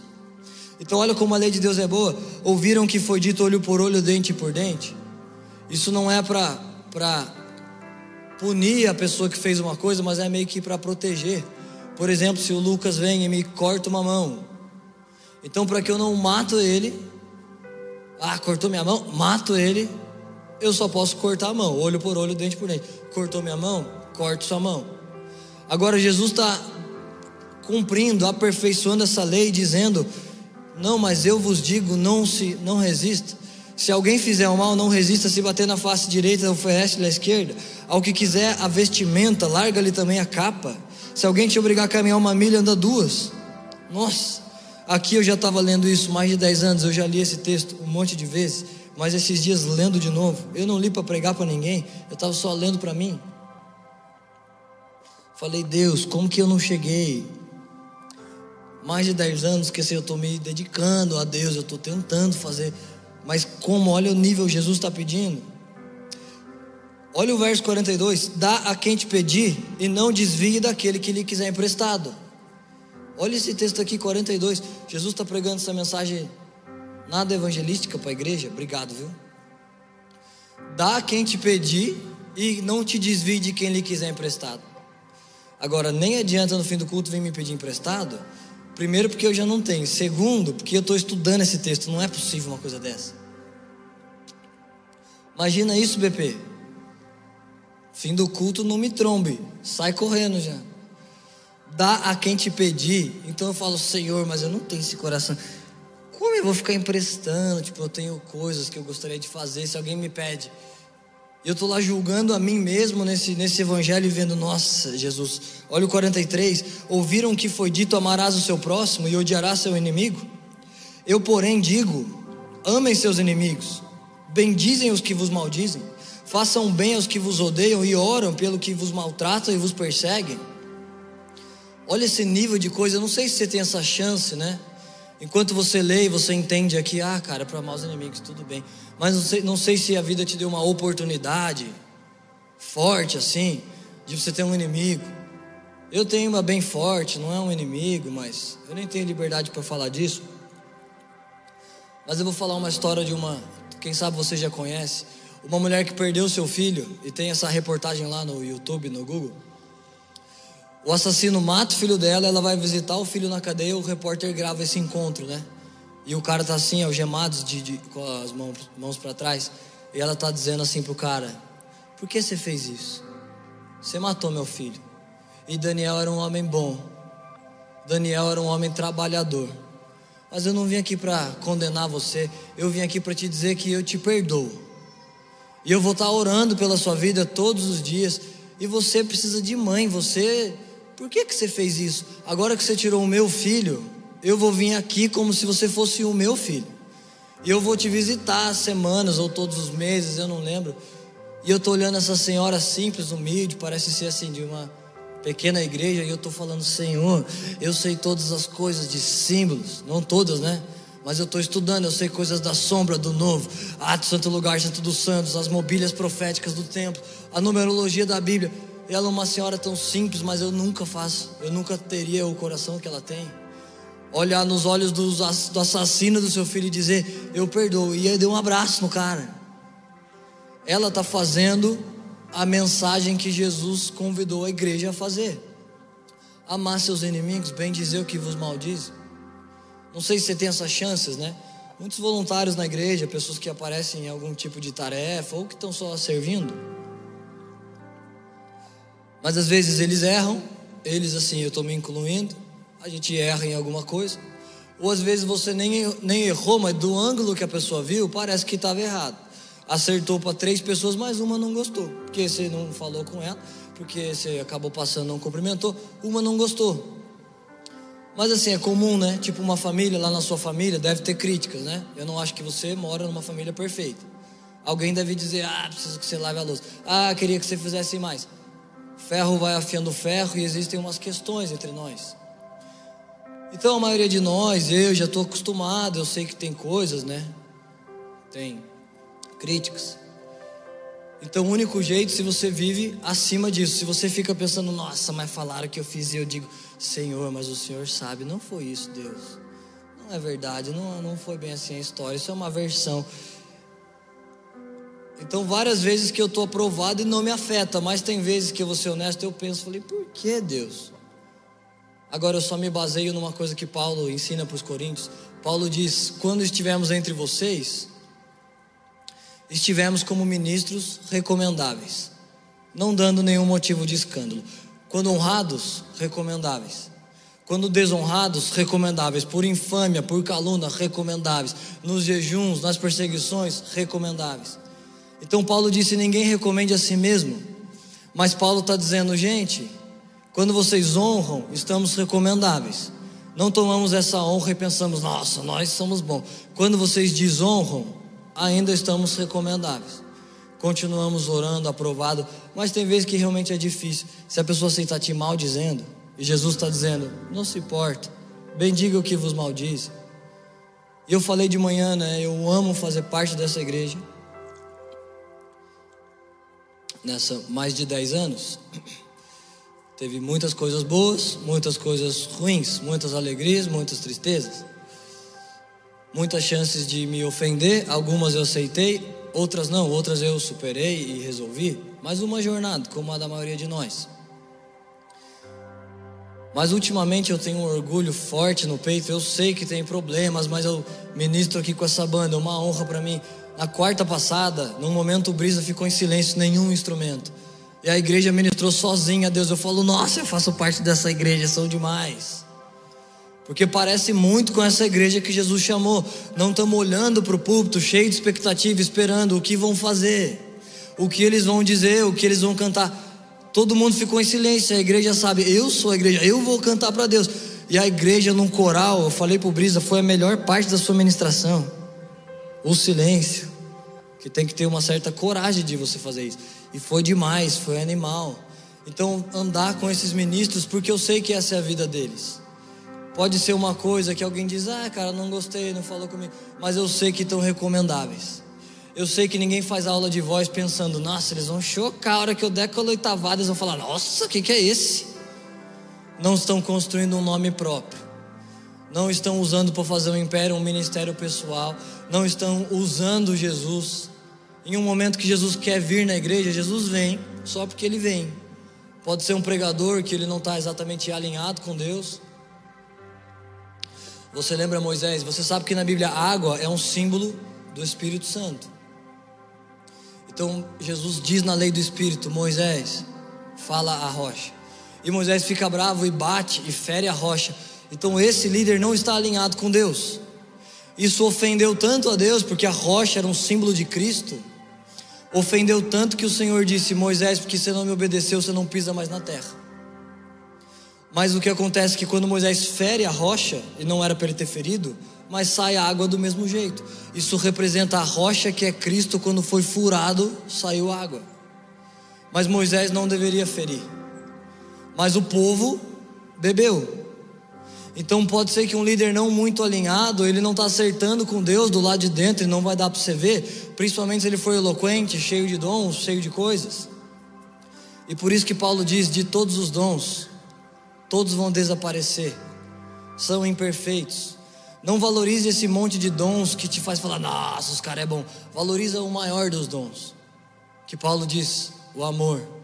Então olha como a lei de Deus é boa. Ouviram que foi dito olho por olho, dente por dente. Isso não é para punir a pessoa que fez uma coisa, mas é meio que para proteger. Por exemplo, se o Lucas vem e me corta uma mão, então para que eu não mato ele, ah, cortou minha mão, mato ele, eu só posso cortar a mão, olho por olho, dente por dente. Cortou minha mão, corto sua mão. Agora Jesus está cumprindo, aperfeiçoando essa lei, dizendo: não, mas eu vos digo, não se, não resista. Se alguém fizer o mal, não resista, se bater na face direita, oferece-lhe a esquerda. Ao que quiser a vestimenta, larga-lhe também a capa. Se alguém te obrigar a caminhar uma milha, anda duas. Nossa, aqui eu já estava lendo isso mais de 10 anos, eu já li esse texto um monte de vezes, mas esses dias lendo de novo. Eu não li para pregar para ninguém, eu estava só lendo para mim. Falei, Deus, como que eu não cheguei? Mais de 10 anos que assim, eu estou me dedicando a Deus, eu estou tentando fazer mas como, olha o nível Jesus está pedindo. Olha o verso 42: Dá a quem te pedir e não desvie daquele que lhe quiser emprestado. Olha esse texto aqui, 42. Jesus está pregando essa mensagem nada evangelística para a igreja. Obrigado, viu? Dá a quem te pedir e não te desvie de quem lhe quiser emprestado. Agora, nem adianta no fim do culto vir me pedir emprestado, Primeiro, porque eu já não tenho. Segundo, porque eu estou estudando esse texto. Não é possível uma coisa dessa. Imagina isso, BP. Fim do culto, não me trombe. Sai correndo já. Dá a quem te pedir. Então eu falo, Senhor, mas eu não tenho esse coração. Como eu vou ficar emprestando? Tipo, eu tenho coisas que eu gostaria de fazer. Se alguém me pede, eu estou lá julgando a mim mesmo nesse, nesse evangelho e vendo, nossa, Jesus, olha o 43. Ouviram que foi dito: amarás o seu próximo e odiarás seu inimigo? Eu, porém, digo: amem seus inimigos, bendizem os que vos maldizem, façam bem aos que vos odeiam e oram pelo que vos maltratam e vos perseguem. Olha esse nível de coisa, eu não sei se você tem essa chance, né? Enquanto você lê e você entende aqui, ah, cara, para amar os inimigos, tudo bem. Mas não sei, não sei se a vida te deu uma oportunidade forte assim, de você ter um inimigo. Eu tenho uma bem forte, não é um inimigo, mas eu nem tenho liberdade para falar disso. Mas eu vou falar uma história de uma, quem sabe você já conhece, uma mulher que perdeu seu filho e tem essa reportagem lá no YouTube, no Google. O assassino mata o filho dela, ela vai visitar o filho na cadeia, o repórter grava esse encontro, né? E o cara tá assim, algemados de, de, com as mãos, mãos para trás. E ela tá dizendo assim pro cara: Por que você fez isso? Você matou meu filho. E Daniel era um homem bom. Daniel era um homem trabalhador. Mas eu não vim aqui para condenar você. Eu vim aqui para te dizer que eu te perdoo. E eu vou estar tá orando pela sua vida todos os dias. E você precisa de mãe, você. Por que, que você fez isso? Agora que você tirou o meu filho, eu vou vir aqui como se você fosse o meu filho. E eu vou te visitar semanas ou todos os meses, eu não lembro. E eu estou olhando essa senhora simples, humilde, parece ser assim de uma pequena igreja, e eu estou falando, Senhor, eu sei todas as coisas de símbolos, não todas, né? Mas eu estou estudando, eu sei coisas da sombra, do novo, ato, santo lugar, santo dos santos, as mobílias proféticas do templo, a numerologia da Bíblia. Ela é uma senhora tão simples, mas eu nunca faço, eu nunca teria o coração que ela tem. Olhar nos olhos do, do assassino do seu filho e dizer, eu perdoo, e aí deu um abraço no cara. Ela está fazendo a mensagem que Jesus convidou a igreja a fazer. Amar seus inimigos, bem dizer o que vos maldiz. Não sei se você tem essas chances, né? Muitos voluntários na igreja, pessoas que aparecem em algum tipo de tarefa ou que estão só servindo. Mas às vezes eles erram, eles assim, eu estou me incluindo, a gente erra em alguma coisa. Ou às vezes você nem, nem errou, mas do ângulo que a pessoa viu, parece que estava errado acertou para três pessoas, mas uma não gostou, porque você não falou com ela, porque você acabou passando, não cumprimentou, uma não gostou. Mas assim, é comum, né? Tipo uma família, lá na sua família, deve ter críticas, né? Eu não acho que você mora numa família perfeita. Alguém deve dizer, ah, preciso que você lave a louça. Ah, queria que você fizesse mais. Ferro vai afiando ferro e existem umas questões entre nós. Então a maioria de nós, eu já estou acostumado, eu sei que tem coisas, né? Tem críticas. Então, o único jeito, se você vive acima disso, se você fica pensando, nossa, mas falaram que eu fiz, e eu digo, Senhor, mas o Senhor sabe, não foi isso, Deus. Não é verdade, não, não foi bem assim a história, isso é uma versão. Então, várias vezes que eu estou aprovado e não me afeta, mas tem vezes que eu vou ser honesto, eu penso, falei, por que Deus? Agora eu só me baseio numa coisa que Paulo ensina para os coríntios. Paulo diz: quando estivermos entre vocês, estivemos como ministros recomendáveis, não dando nenhum motivo de escândalo. Quando honrados, recomendáveis. Quando desonrados, recomendáveis. Por infâmia, por calúnia, recomendáveis. Nos jejuns, nas perseguições, recomendáveis. Então Paulo disse: ninguém recomende a si mesmo. Mas Paulo está dizendo, gente, quando vocês honram, estamos recomendáveis. Não tomamos essa honra e pensamos, nossa, nós somos bons. Quando vocês desonram, ainda estamos recomendáveis. Continuamos orando, aprovado, mas tem vezes que realmente é difícil. Se a pessoa está te maldizendo, e Jesus está dizendo, não se importa, bendiga o que vos maldiz. E eu falei de manhã, né? Eu amo fazer parte dessa igreja. Nessa mais de 10 anos. Teve muitas coisas boas, muitas coisas ruins, muitas alegrias, muitas tristezas muitas chances de me ofender, algumas eu aceitei, outras não, outras eu superei e resolvi, mas uma jornada, como a da maioria de nós. Mas ultimamente eu tenho um orgulho forte no peito, eu sei que tem problemas, mas eu ministro aqui com essa banda, é uma honra para mim. Na quarta passada, num momento o Brisa ficou em silêncio, nenhum instrumento. E a igreja ministrou sozinha a Deus. Eu falo, nossa, eu faço parte dessa igreja, são demais. Porque parece muito com essa igreja que Jesus chamou. Não estamos olhando para o púlpito cheio de expectativa, esperando o que vão fazer, o que eles vão dizer, o que eles vão cantar. Todo mundo ficou em silêncio. A igreja sabe, eu sou a igreja, eu vou cantar para Deus. E a igreja num coral, eu falei para o Brisa, foi a melhor parte da sua ministração. O silêncio. Que tem que ter uma certa coragem de você fazer isso. E foi demais, foi animal. Então, andar com esses ministros, porque eu sei que essa é a vida deles. Pode ser uma coisa que alguém diz: ah, cara, não gostei, não falou comigo. Mas eu sei que estão recomendáveis. Eu sei que ninguém faz aula de voz pensando: nossa, eles vão chocar a hora que eu der com. Eles vão falar: nossa, o que, que é esse? Não estão construindo um nome próprio. Não estão usando para fazer um império, um ministério pessoal. Não estão usando Jesus. Em um momento que Jesus quer vir na igreja, Jesus vem só porque ele vem. Pode ser um pregador que ele não está exatamente alinhado com Deus você lembra Moisés? Você sabe que na Bíblia água é um símbolo do Espírito Santo. Então Jesus diz na lei do Espírito: Moisés, fala a rocha. E Moisés fica bravo e bate e fere a rocha. Então esse líder não está alinhado com Deus. Isso ofendeu tanto a Deus, porque a rocha era um símbolo de Cristo. Ofendeu tanto que o Senhor disse: Moisés, porque você não me obedeceu, você não pisa mais na terra. Mas o que acontece é que quando Moisés fere a rocha, e não era para ele ter ferido, mas sai a água do mesmo jeito. Isso representa a rocha que é Cristo, quando foi furado, saiu água. Mas Moisés não deveria ferir. Mas o povo bebeu. Então pode ser que um líder não muito alinhado, ele não está acertando com Deus do lado de dentro e não vai dar para você ver, principalmente se ele for eloquente, cheio de dons, cheio de coisas. E por isso que Paulo diz: de todos os dons, todos vão desaparecer, são imperfeitos. Não valorize esse monte de dons que te faz falar, nossa, os caras é bom. Valoriza o maior dos dons, que Paulo diz: o amor.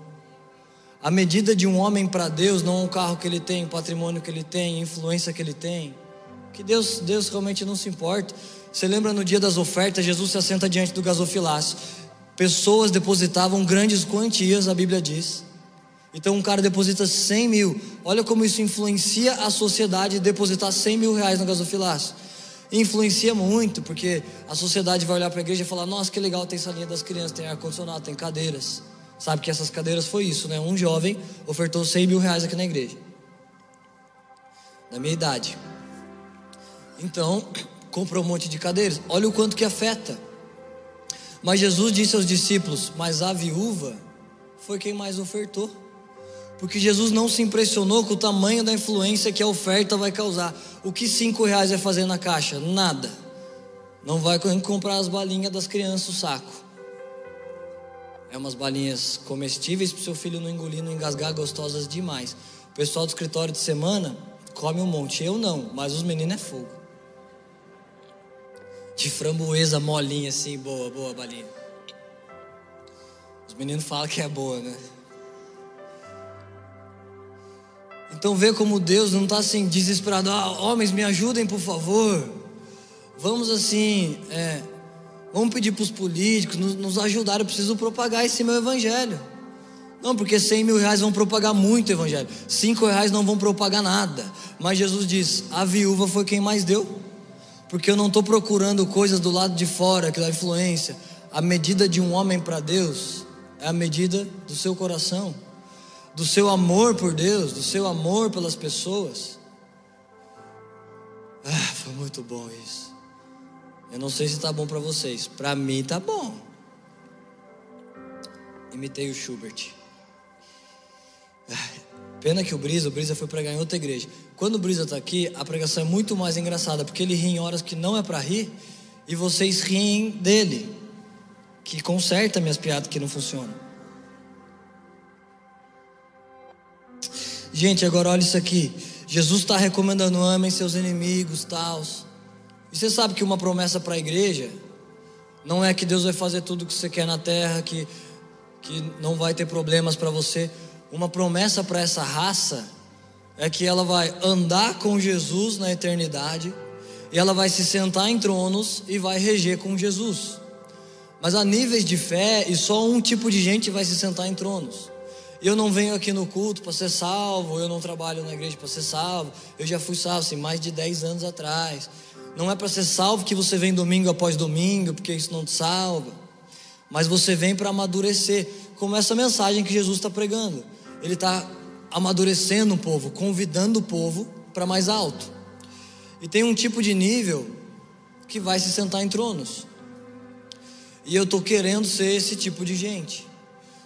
A medida de um homem para Deus não é o carro que ele tem, o patrimônio que ele tem, a influência que ele tem. Que Deus, Deus realmente não se importa. Você lembra no dia das ofertas, Jesus se assenta diante do gasofilácio. Pessoas depositavam grandes quantias, a Bíblia diz. Então um cara deposita 100 mil. Olha como isso influencia a sociedade depositar 100 mil reais no gasofilácio. Influencia muito, porque a sociedade vai olhar para a igreja e falar: Nossa, que legal, tem salinha das crianças, tem ar-condicionado, tem cadeiras. Sabe que essas cadeiras foi isso, né? Um jovem ofertou 100 mil reais aqui na igreja. Da minha idade. Então, comprou um monte de cadeiras. Olha o quanto que afeta. Mas Jesus disse aos discípulos: Mas a viúva foi quem mais ofertou. Porque Jesus não se impressionou com o tamanho da influência que a oferta vai causar. O que cinco reais vai fazer na caixa? Nada. Não vai comprar as balinhas das crianças, o saco. É umas balinhas comestíveis para o seu filho não engolir, não engasgar, gostosas demais. O pessoal do escritório de semana come um monte. Eu não, mas os meninos é fogo. De framboesa molinha assim, boa, boa balinha. Os meninos falam que é boa, né? Então vê como Deus não está assim desesperado. Ah, homens, me ajudem, por favor. Vamos assim, é, Vamos pedir para os políticos nos, nos ajudar. Eu preciso propagar esse meu evangelho. Não, porque 100 mil reais vão propagar muito o evangelho. 5 reais não vão propagar nada. Mas Jesus diz: a viúva foi quem mais deu. Porque eu não estou procurando coisas do lado de fora, que dá influência. A medida de um homem para Deus é a medida do seu coração, do seu amor por Deus, do seu amor pelas pessoas. Ah, foi muito bom isso. Eu não sei se está bom para vocês. Para mim tá bom. Imitei o Schubert. Pena que o Brisa, o Brisa foi pregar em outra igreja. Quando o Brisa está aqui, a pregação é muito mais engraçada, porque ele ri em horas que não é para rir e vocês riem dele, que conserta minhas piadas que não funcionam. Gente, agora olha isso aqui. Jesus está recomendando amem seus inimigos, tal. E você sabe que uma promessa para a igreja não é que Deus vai fazer tudo o que você quer na terra, que, que não vai ter problemas para você. Uma promessa para essa raça é que ela vai andar com Jesus na eternidade, e ela vai se sentar em tronos e vai reger com Jesus. Mas há níveis de fé e só um tipo de gente vai se sentar em tronos. Eu não venho aqui no culto para ser salvo, eu não trabalho na igreja para ser salvo. Eu já fui salvo assim, mais de 10 anos atrás. Não é para ser salvo que você vem domingo após domingo, porque isso não te salva. Mas você vem para amadurecer, como essa mensagem que Jesus está pregando. Ele está amadurecendo o povo, convidando o povo para mais alto. E tem um tipo de nível que vai se sentar em tronos. E eu estou querendo ser esse tipo de gente.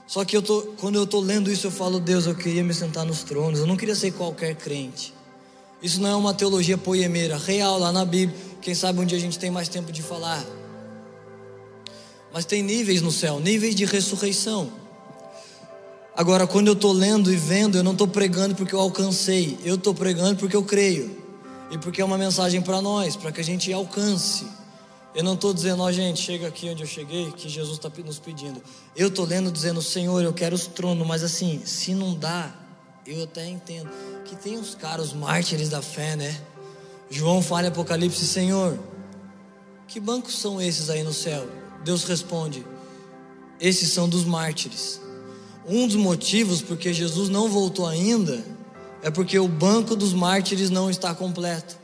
Só que eu tô, quando eu estou lendo isso, eu falo, Deus, eu queria me sentar nos tronos. Eu não queria ser qualquer crente. Isso não é uma teologia poemeira, real lá na Bíblia. Quem sabe um dia a gente tem mais tempo de falar. Mas tem níveis no céu, níveis de ressurreição. Agora, quando eu estou lendo e vendo, eu não estou pregando porque eu alcancei, eu estou pregando porque eu creio. E porque é uma mensagem para nós, para que a gente alcance. Eu não estou dizendo, ó oh, gente, chega aqui onde eu cheguei, que Jesus está nos pedindo. Eu estou lendo dizendo, Senhor, eu quero os tronos, mas assim, se não dá, eu até entendo que tem os caras, mártires da fé, né? João fala em Apocalipse, Senhor, que bancos são esses aí no céu? Deus responde: esses são dos mártires. Um dos motivos porque Jesus não voltou ainda é porque o banco dos mártires não está completo.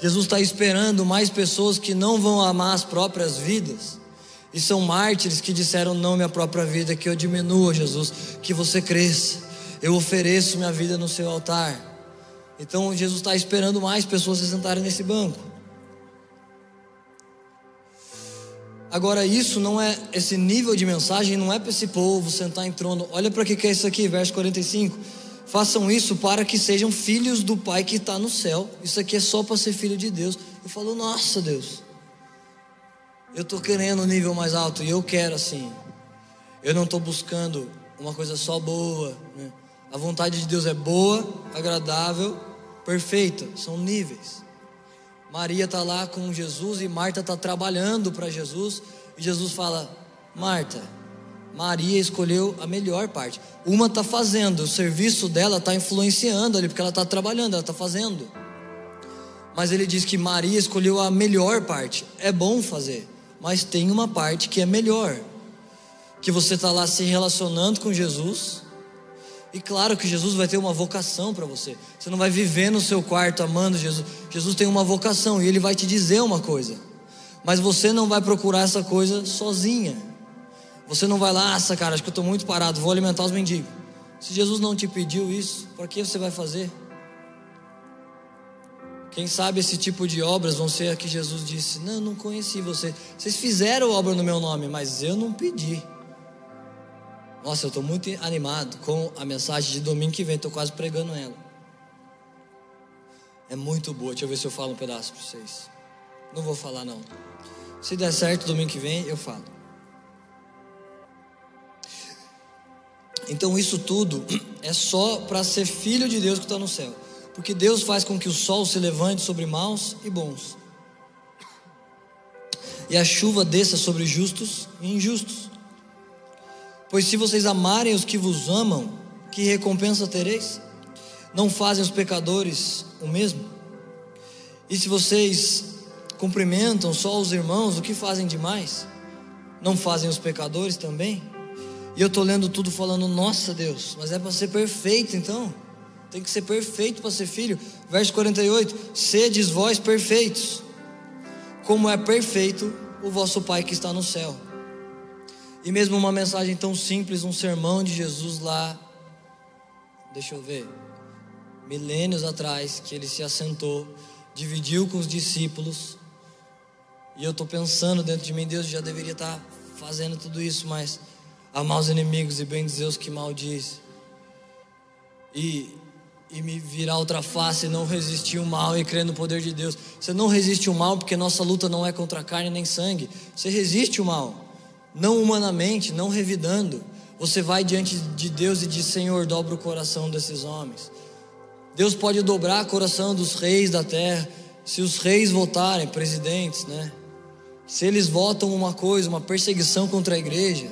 Jesus está esperando mais pessoas que não vão amar as próprias vidas E são mártires que disseram: Não, minha própria vida, que eu diminua, Jesus, que você cresça. Eu ofereço minha vida no seu altar. Então Jesus está esperando mais pessoas se sentarem nesse banco. Agora, isso não é, esse nível de mensagem não é para esse povo sentar em trono. Olha para que, que é isso aqui, verso 45. Façam isso para que sejam filhos do Pai que está no céu. Isso aqui é só para ser filho de Deus. Eu falo, nossa Deus, eu estou querendo um nível mais alto e eu quero assim. Eu não estou buscando uma coisa só boa. Né? A vontade de Deus é boa, agradável, perfeita. São níveis. Maria está lá com Jesus e Marta está trabalhando para Jesus. E Jesus fala: Marta, Maria escolheu a melhor parte. Uma está fazendo, o serviço dela está influenciando ali, porque ela está trabalhando, ela está fazendo. Mas ele diz que Maria escolheu a melhor parte. É bom fazer, mas tem uma parte que é melhor. Que você está lá se relacionando com Jesus e claro que Jesus vai ter uma vocação para você. Você não vai viver no seu quarto amando Jesus. Jesus tem uma vocação e ele vai te dizer uma coisa. Mas você não vai procurar essa coisa sozinha. Você não vai lá, nossa cara, acho que eu estou muito parado, vou alimentar os mendigos. Se Jesus não te pediu isso, por que você vai fazer? Quem sabe esse tipo de obras vão ser a que Jesus disse: Não, não conheci você. Vocês fizeram obra no meu nome, mas eu não pedi. Nossa, eu estou muito animado com a mensagem de domingo que vem, estou quase pregando ela. É muito boa, deixa eu ver se eu falo um pedaço para vocês. Não vou falar não. Se der certo domingo que vem, eu falo. Então isso tudo é só para ser filho de Deus que está no céu. Porque Deus faz com que o sol se levante sobre maus e bons. E a chuva desça sobre justos e injustos. Pois se vocês amarem os que vos amam, que recompensa tereis? Não fazem os pecadores o mesmo? E se vocês cumprimentam só os irmãos, o que fazem demais? Não fazem os pecadores também? E eu estou lendo tudo falando, nossa Deus, mas é para ser perfeito então. Tem que ser perfeito para ser filho. Verso 48: Sedes vós perfeitos, como é perfeito o vosso Pai que está no céu. E mesmo uma mensagem tão simples, um sermão de Jesus lá, deixa eu ver, milênios atrás, que ele se assentou, dividiu com os discípulos, e eu estou pensando dentro de mim, Deus já deveria estar tá fazendo tudo isso, mas amar os inimigos e bem dizer os que maldiz, e, e me virar outra face, não resistir o mal e crer no poder de Deus. Você não resiste o mal porque nossa luta não é contra carne nem sangue, você resiste o mal não humanamente, não revidando. Você vai diante de Deus e diz: Senhor, dobra o coração desses homens. Deus pode dobrar o coração dos reis da terra, se os reis votarem, presidentes, né? Se eles votam uma coisa, uma perseguição contra a igreja,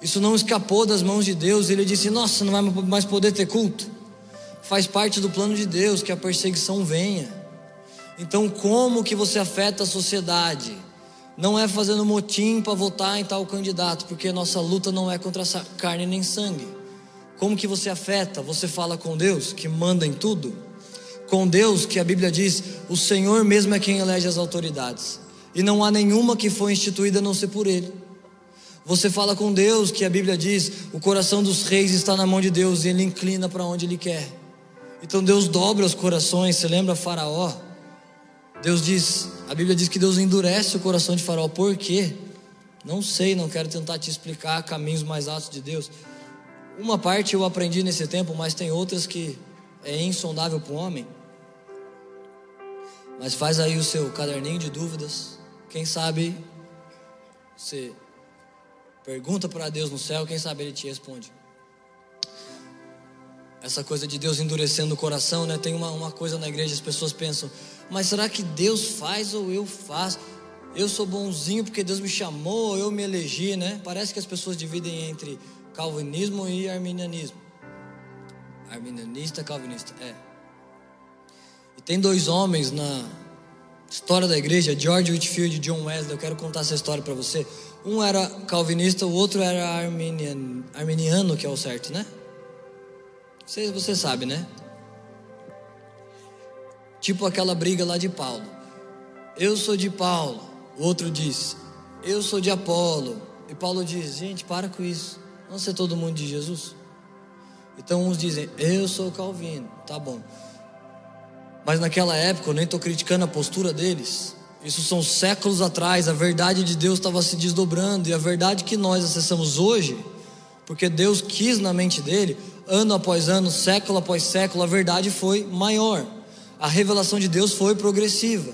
isso não escapou das mãos de Deus. Ele disse: Nossa, não vai mais poder ter culto. Faz parte do plano de Deus que a perseguição venha. Então, como que você afeta a sociedade? Não é fazendo motim para votar em tal candidato, porque nossa luta não é contra carne nem sangue. Como que você afeta? Você fala com Deus, que manda em tudo? Com Deus, que a Bíblia diz, o Senhor mesmo é quem elege as autoridades, e não há nenhuma que foi instituída a não ser por Ele. Você fala com Deus, que a Bíblia diz, o coração dos reis está na mão de Deus e Ele inclina para onde Ele quer. Então Deus dobra os corações, você lembra Faraó? Deus diz, a Bíblia diz que Deus endurece o coração de Faraó. Por quê? Não sei, não quero tentar te explicar caminhos mais altos de Deus. Uma parte eu aprendi nesse tempo, mas tem outras que é insondável para o homem. Mas faz aí o seu caderninho de dúvidas. Quem sabe você pergunta para Deus no céu, quem sabe ele te responde. Essa coisa de Deus endurecendo o coração, né? Tem uma, uma coisa na igreja, as pessoas pensam, mas será que Deus faz ou eu faço? Eu sou bonzinho porque Deus me chamou, eu me elegi, né? Parece que as pessoas dividem entre calvinismo e arminianismo. Arminianista, calvinista, é. E tem dois homens na história da igreja, George Whitfield e John Wesley. Eu quero contar essa história para você. Um era calvinista, o outro era arminiano, arminiano, que é o certo, né? Você sabe, né? Tipo aquela briga lá de Paulo. Eu sou de Paulo. O outro diz: eu sou de Apolo. E Paulo diz: gente, para com isso. Vamos ser todo mundo de Jesus. Então uns dizem: eu sou Calvino. Tá bom. Mas naquela época, eu nem estou criticando a postura deles. Isso são séculos atrás. A verdade de Deus estava se desdobrando. E a verdade que nós acessamos hoje, porque Deus quis na mente dele, ano após ano, século após século, a verdade foi maior. A revelação de Deus foi progressiva.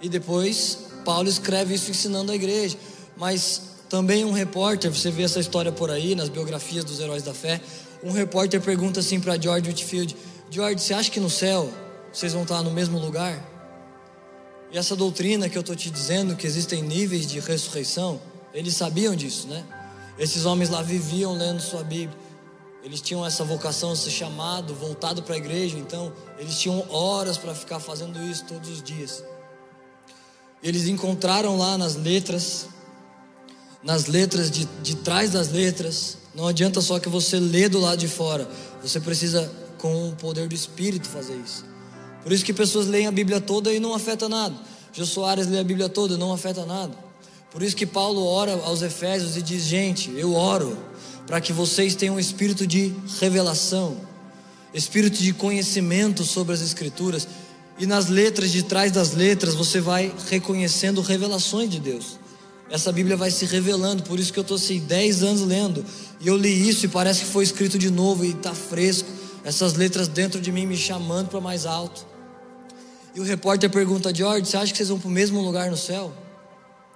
E depois, Paulo escreve isso ensinando a igreja. Mas também um repórter, você vê essa história por aí, nas biografias dos heróis da fé. Um repórter pergunta assim para George Whitfield: George, você acha que no céu vocês vão estar no mesmo lugar? E essa doutrina que eu estou te dizendo, que existem níveis de ressurreição, eles sabiam disso, né? Esses homens lá viviam lendo sua Bíblia. Eles tinham essa vocação, esse chamado voltado para a igreja, então eles tinham horas para ficar fazendo isso todos os dias. Eles encontraram lá nas letras, nas letras de, de trás das letras, não adianta só que você lê do lado de fora, você precisa, com o poder do Espírito, fazer isso. Por isso que pessoas leem a Bíblia toda e não afeta nada. Jô Soares lê a Bíblia toda e não afeta nada. Por isso que Paulo ora aos Efésios e diz: Gente, eu oro para que vocês tenham um espírito de revelação, espírito de conhecimento sobre as Escrituras, e nas letras de trás das letras você vai reconhecendo revelações de Deus. Essa Bíblia vai se revelando, por isso que eu estou assim, 10 anos lendo, e eu li isso e parece que foi escrito de novo e está fresco, essas letras dentro de mim me chamando para mais alto. E o repórter pergunta, George, você acha que vocês vão para o mesmo lugar no céu?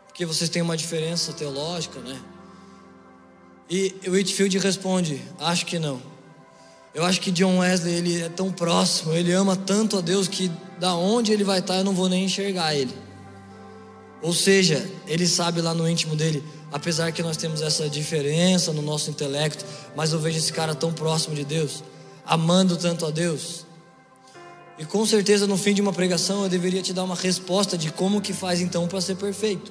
Porque vocês têm uma diferença teológica, né? E o Whitfield responde: Acho que não. Eu acho que John Wesley ele é tão próximo, ele ama tanto a Deus que da onde ele vai estar eu não vou nem enxergar ele. Ou seja, ele sabe lá no íntimo dele, apesar que nós temos essa diferença no nosso intelecto, mas eu vejo esse cara tão próximo de Deus, amando tanto a Deus. E com certeza no fim de uma pregação eu deveria te dar uma resposta de como que faz então para ser perfeito.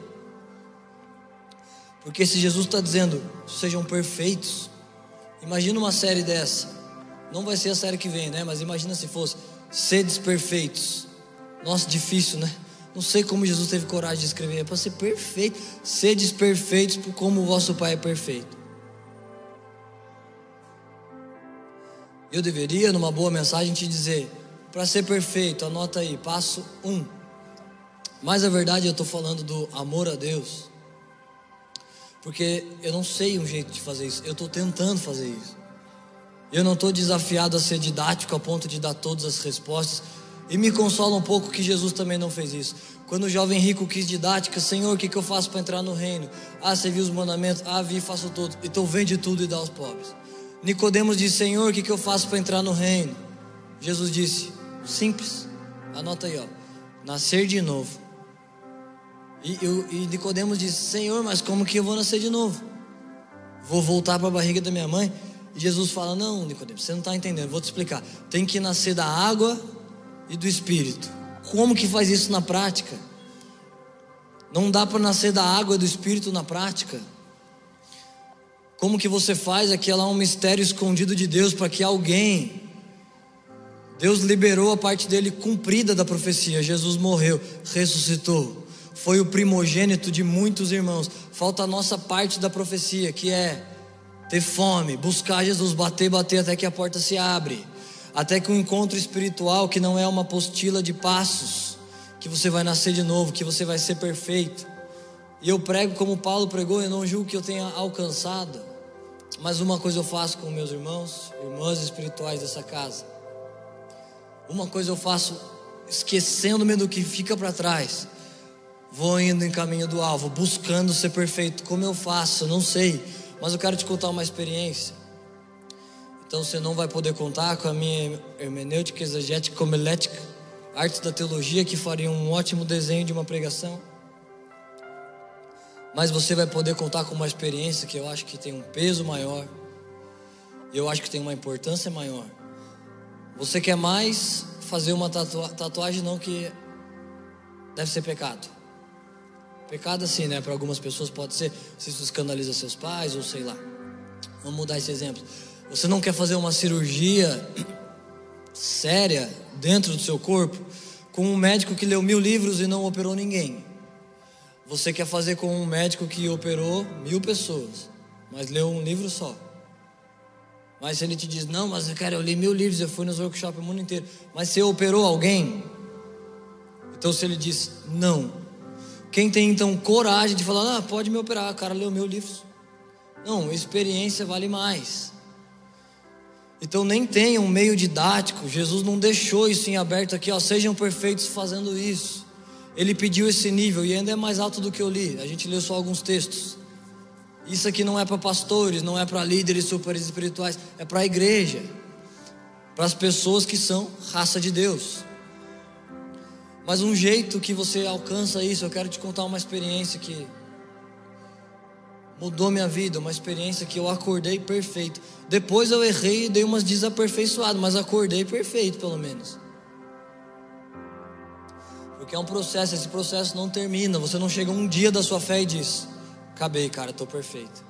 Porque se Jesus está dizendo, sejam perfeitos, imagina uma série dessa. Não vai ser a série que vem, né? Mas imagina se fosse, sedes perfeitos. Nossa, difícil, né? Não sei como Jesus teve coragem de escrever, é para ser perfeito. Sedes perfeitos como o vosso Pai é perfeito. Eu deveria, numa boa mensagem, te dizer: para ser perfeito, anota aí, passo um. Mas a verdade, eu estou falando do amor a Deus. Porque eu não sei um jeito de fazer isso, eu estou tentando fazer isso. Eu não estou desafiado a ser didático a ponto de dar todas as respostas. E me consola um pouco que Jesus também não fez isso. Quando o jovem rico quis didática, Senhor, o que, que eu faço para entrar no reino? Ah, você viu os mandamentos? Ah, vi, faço tudo. Então vende tudo e dá aos pobres. Nicodemos disse, Senhor, o que, que eu faço para entrar no reino? Jesus disse, simples. Anota aí, ó. Nascer de novo. E, eu, e Nicodemos disse: Senhor, mas como que eu vou nascer de novo? Vou voltar para a barriga da minha mãe? E Jesus fala: Não, Nicodemos, você não está entendendo. Vou te explicar. Tem que nascer da água e do Espírito. Como que faz isso na prática? Não dá para nascer da água e do Espírito na prática. Como que você faz? Aqui lá um mistério escondido de Deus para que alguém Deus liberou a parte dele cumprida da profecia. Jesus morreu, ressuscitou foi o primogênito de muitos irmãos. Falta a nossa parte da profecia, que é ter fome, buscar Jesus, bater, bater até que a porta se abre, até que um encontro espiritual, que não é uma apostila de passos, que você vai nascer de novo, que você vai ser perfeito. E eu prego como Paulo pregou, eu não julgo que eu tenha alcançado, mas uma coisa eu faço com meus irmãos, irmãs espirituais dessa casa. Uma coisa eu faço esquecendo-me do que fica para trás Vou indo em caminho do alvo, buscando ser perfeito. Como eu faço? Não sei, mas eu quero te contar uma experiência. Então você não vai poder contar com a minha hermenêutica, exegética, homilética, arte da teologia, que faria um ótimo desenho de uma pregação. Mas você vai poder contar com uma experiência que eu acho que tem um peso maior, eu acho que tem uma importância maior. Você quer mais fazer uma tatuagem, não que deve ser pecado. Pecado assim, né? Para algumas pessoas pode ser se isso escandaliza seus pais ou sei lá. Vamos mudar esse exemplo. Você não quer fazer uma cirurgia séria dentro do seu corpo com um médico que leu mil livros e não operou ninguém. Você quer fazer com um médico que operou mil pessoas, mas leu um livro só. Mas se ele te diz, não, mas cara, eu li mil livros, eu fui nos workshops o mundo inteiro. Mas você operou alguém? Então se ele diz, não. Quem tem então coragem de falar, ah, pode me operar, o cara leu mil livros. Não, experiência vale mais. Então nem tenha um meio didático. Jesus não deixou isso em aberto aqui, ó, sejam perfeitos fazendo isso. Ele pediu esse nível e ainda é mais alto do que eu li. A gente leu só alguns textos. Isso aqui não é para pastores, não é para líderes super espirituais, é para a igreja, para as pessoas que são raça de Deus. Mas um jeito que você alcança isso, eu quero te contar uma experiência que mudou minha vida, uma experiência que eu acordei perfeito. Depois eu errei e dei umas desaperfeiçoadas, mas acordei perfeito pelo menos. Porque é um processo, esse processo não termina. Você não chega um dia da sua fé e diz: Acabei, cara, estou perfeito.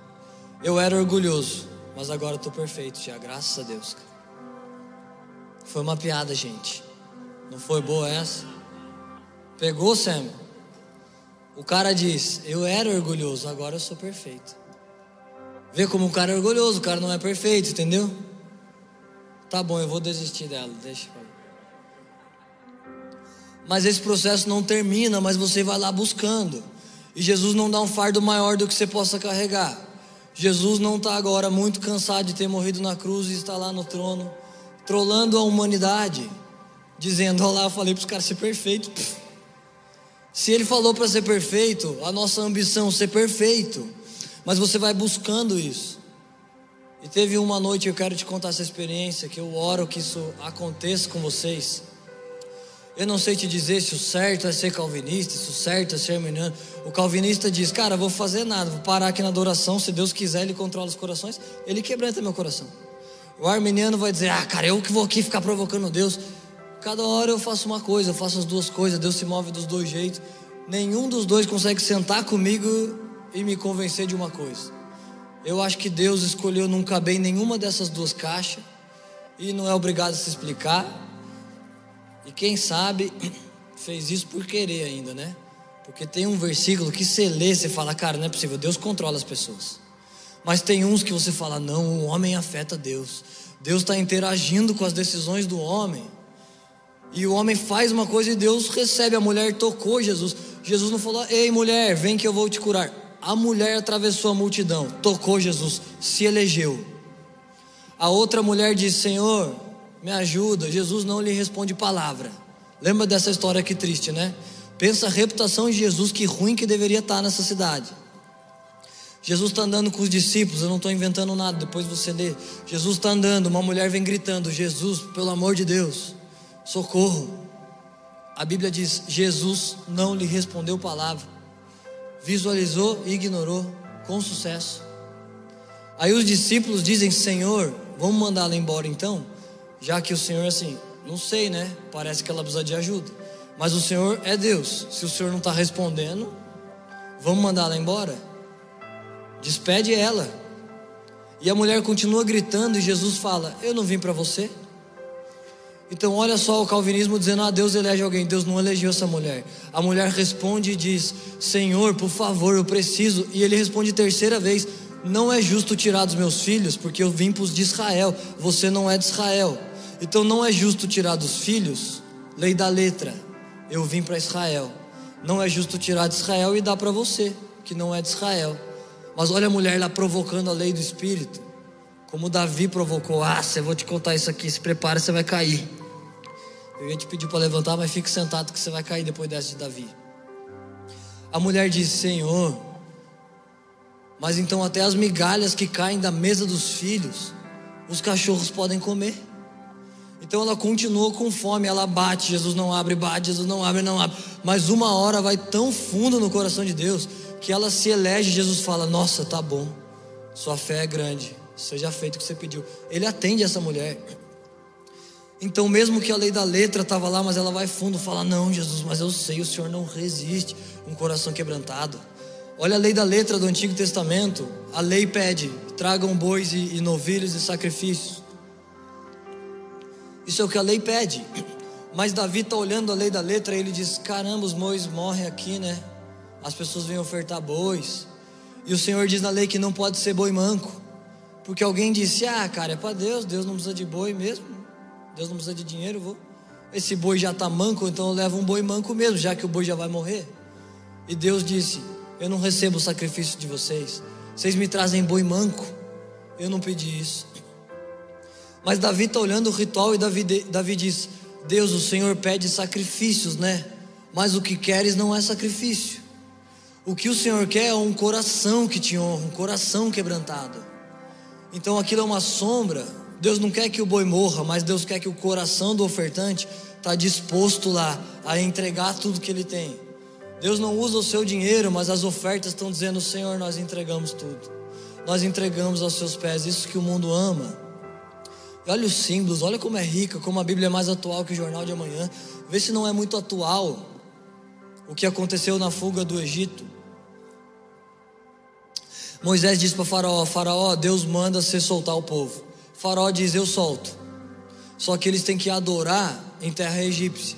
Eu era orgulhoso, mas agora estou perfeito já, graças a Deus. Cara. Foi uma piada, gente. Não foi boa essa? Pegou, Sam? O cara diz: Eu era orgulhoso, agora eu sou perfeito. Vê como o cara é orgulhoso, o cara não é perfeito, entendeu? Tá bom, eu vou desistir dela, deixa. Mas esse processo não termina, mas você vai lá buscando. E Jesus não dá um fardo maior do que você possa carregar. Jesus não está agora muito cansado de ter morrido na cruz e está lá no trono, trolando a humanidade, dizendo: Olha lá, eu falei para os caras ser perfeito. Se ele falou para ser perfeito, a nossa ambição é ser perfeito, mas você vai buscando isso. E teve uma noite, eu quero te contar essa experiência, que eu oro que isso aconteça com vocês. Eu não sei te dizer se o certo é ser calvinista, se o certo é ser arminiano. O calvinista diz: Cara, vou fazer nada, vou parar aqui na adoração. Se Deus quiser, Ele controla os corações, Ele quebranta meu coração. O arminiano vai dizer: Ah, cara, eu que vou aqui ficar provocando Deus. Cada hora eu faço uma coisa, eu faço as duas coisas. Deus se move dos dois jeitos. Nenhum dos dois consegue sentar comigo e me convencer de uma coisa. Eu acho que Deus escolheu não caber em nenhuma dessas duas caixas e não é obrigado a se explicar. E quem sabe fez isso por querer ainda, né? Porque tem um versículo que você lê, você fala, cara, não é possível, Deus controla as pessoas. Mas tem uns que você fala, não, o homem afeta Deus. Deus está interagindo com as decisões do homem. E o homem faz uma coisa e Deus recebe. A mulher tocou Jesus. Jesus não falou, ei mulher, vem que eu vou te curar. A mulher atravessou a multidão, tocou Jesus, se elegeu. A outra mulher disse: Senhor, me ajuda. Jesus não lhe responde palavra. Lembra dessa história que triste, né? Pensa a reputação de Jesus, que ruim que deveria estar nessa cidade. Jesus está andando com os discípulos, eu não estou inventando nada, depois você lê. Jesus está andando, uma mulher vem gritando: Jesus, pelo amor de Deus, socorro. A Bíblia diz: Jesus não lhe respondeu palavra, visualizou e ignorou com sucesso. Aí os discípulos dizem: Senhor, vamos mandá-la embora então? já que o Senhor, assim, não sei, né? Parece que ela precisa de ajuda. Mas o Senhor é Deus. Se o Senhor não está respondendo, vamos mandar ela embora? Despede ela. E a mulher continua gritando e Jesus fala: Eu não vim para você. Então, olha só o calvinismo dizendo: Ah, Deus elege alguém. Deus não elegeu essa mulher. A mulher responde e diz: Senhor, por favor, eu preciso. E ele responde terceira vez: Não é justo tirar dos meus filhos, porque eu vim para os de Israel. Você não é de Israel. Então não é justo tirar dos filhos, lei da letra. Eu vim para Israel. Não é justo tirar de Israel e dar para você, que não é de Israel. Mas olha a mulher lá provocando a lei do espírito. Como Davi provocou: Ah, eu vou te contar isso aqui, se prepara, você vai cair. Eu ia te pedir para levantar, mas fique sentado que você vai cair depois dessa de Davi. A mulher disse: Senhor, mas então até as migalhas que caem da mesa dos filhos, os cachorros podem comer. Então ela continua com fome, ela bate, Jesus não abre, bate, Jesus não abre, não abre. Mas uma hora vai tão fundo no coração de Deus que ela se elege. Jesus fala: Nossa, tá bom, sua fé é grande, seja feito o que você pediu. Ele atende essa mulher. Então, mesmo que a lei da letra estava lá, mas ela vai fundo, fala: Não, Jesus, mas eu sei, o Senhor não resiste um coração quebrantado. Olha a lei da letra do Antigo Testamento. A lei pede: tragam bois e, e novilhos e sacrifícios. Isso é o que a lei pede. Mas Davi está olhando a lei da letra e ele diz: caramba, os bois morrem aqui, né? as pessoas vêm ofertar bois. E o Senhor diz na lei que não pode ser boi manco. Porque alguém disse: Ah, cara, é para Deus, Deus não precisa de boi mesmo. Deus não precisa de dinheiro, vou. Esse boi já está manco, então eu levo um boi manco mesmo, já que o boi já vai morrer. E Deus disse: Eu não recebo o sacrifício de vocês. Vocês me trazem boi manco. Eu não pedi isso. Mas Davi está olhando o ritual e Davi, Davi diz: Deus, o Senhor pede sacrifícios, né? Mas o que queres não é sacrifício. O que o Senhor quer é um coração que te honra, um coração quebrantado. Então aquilo é uma sombra. Deus não quer que o boi morra, mas Deus quer que o coração do ofertante está disposto lá a entregar tudo que ele tem. Deus não usa o seu dinheiro, mas as ofertas estão dizendo: Senhor, nós entregamos tudo. Nós entregamos aos seus pés. Isso que o mundo ama. E olha os símbolos, olha como é rica, como a Bíblia é mais atual que o jornal de amanhã. Vê se não é muito atual o que aconteceu na fuga do Egito. Moisés diz para Faraó: Faraó, Deus manda você soltar o povo. Faraó diz: Eu solto. Só que eles têm que adorar em terra egípcia.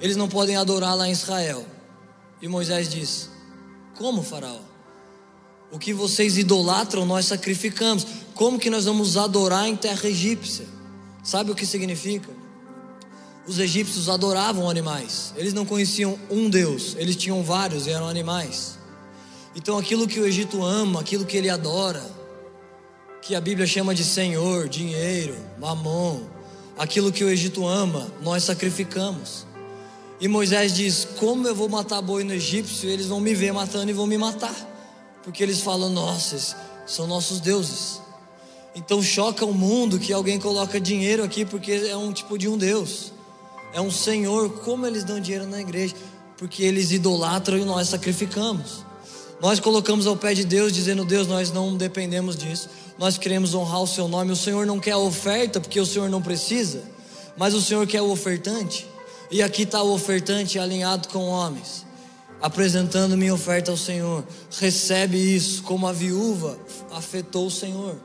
Eles não podem adorar lá em Israel. E Moisés diz: Como, Faraó? O que vocês idolatram, nós sacrificamos. Como que nós vamos adorar em terra egípcia? Sabe o que significa? Os egípcios adoravam animais. Eles não conheciam um Deus, eles tinham vários e eram animais. Então aquilo que o Egito ama, aquilo que ele adora, que a Bíblia chama de Senhor, dinheiro, mamon, aquilo que o Egito ama, nós sacrificamos. E Moisés diz: Como eu vou matar boi no egípcio? Eles vão me ver matando e vão me matar porque eles falam, nossa, são nossos deuses. Então choca o mundo que alguém coloca dinheiro aqui porque é um tipo de um Deus, é um Senhor. Como eles dão dinheiro na igreja? Porque eles idolatram e nós sacrificamos. Nós colocamos ao pé de Deus, dizendo: Deus, nós não dependemos disso, nós queremos honrar o Seu nome. O Senhor não quer a oferta porque o Senhor não precisa, mas o Senhor quer o ofertante. E aqui está o ofertante alinhado com homens apresentando minha oferta ao Senhor. Recebe isso, como a viúva afetou o Senhor.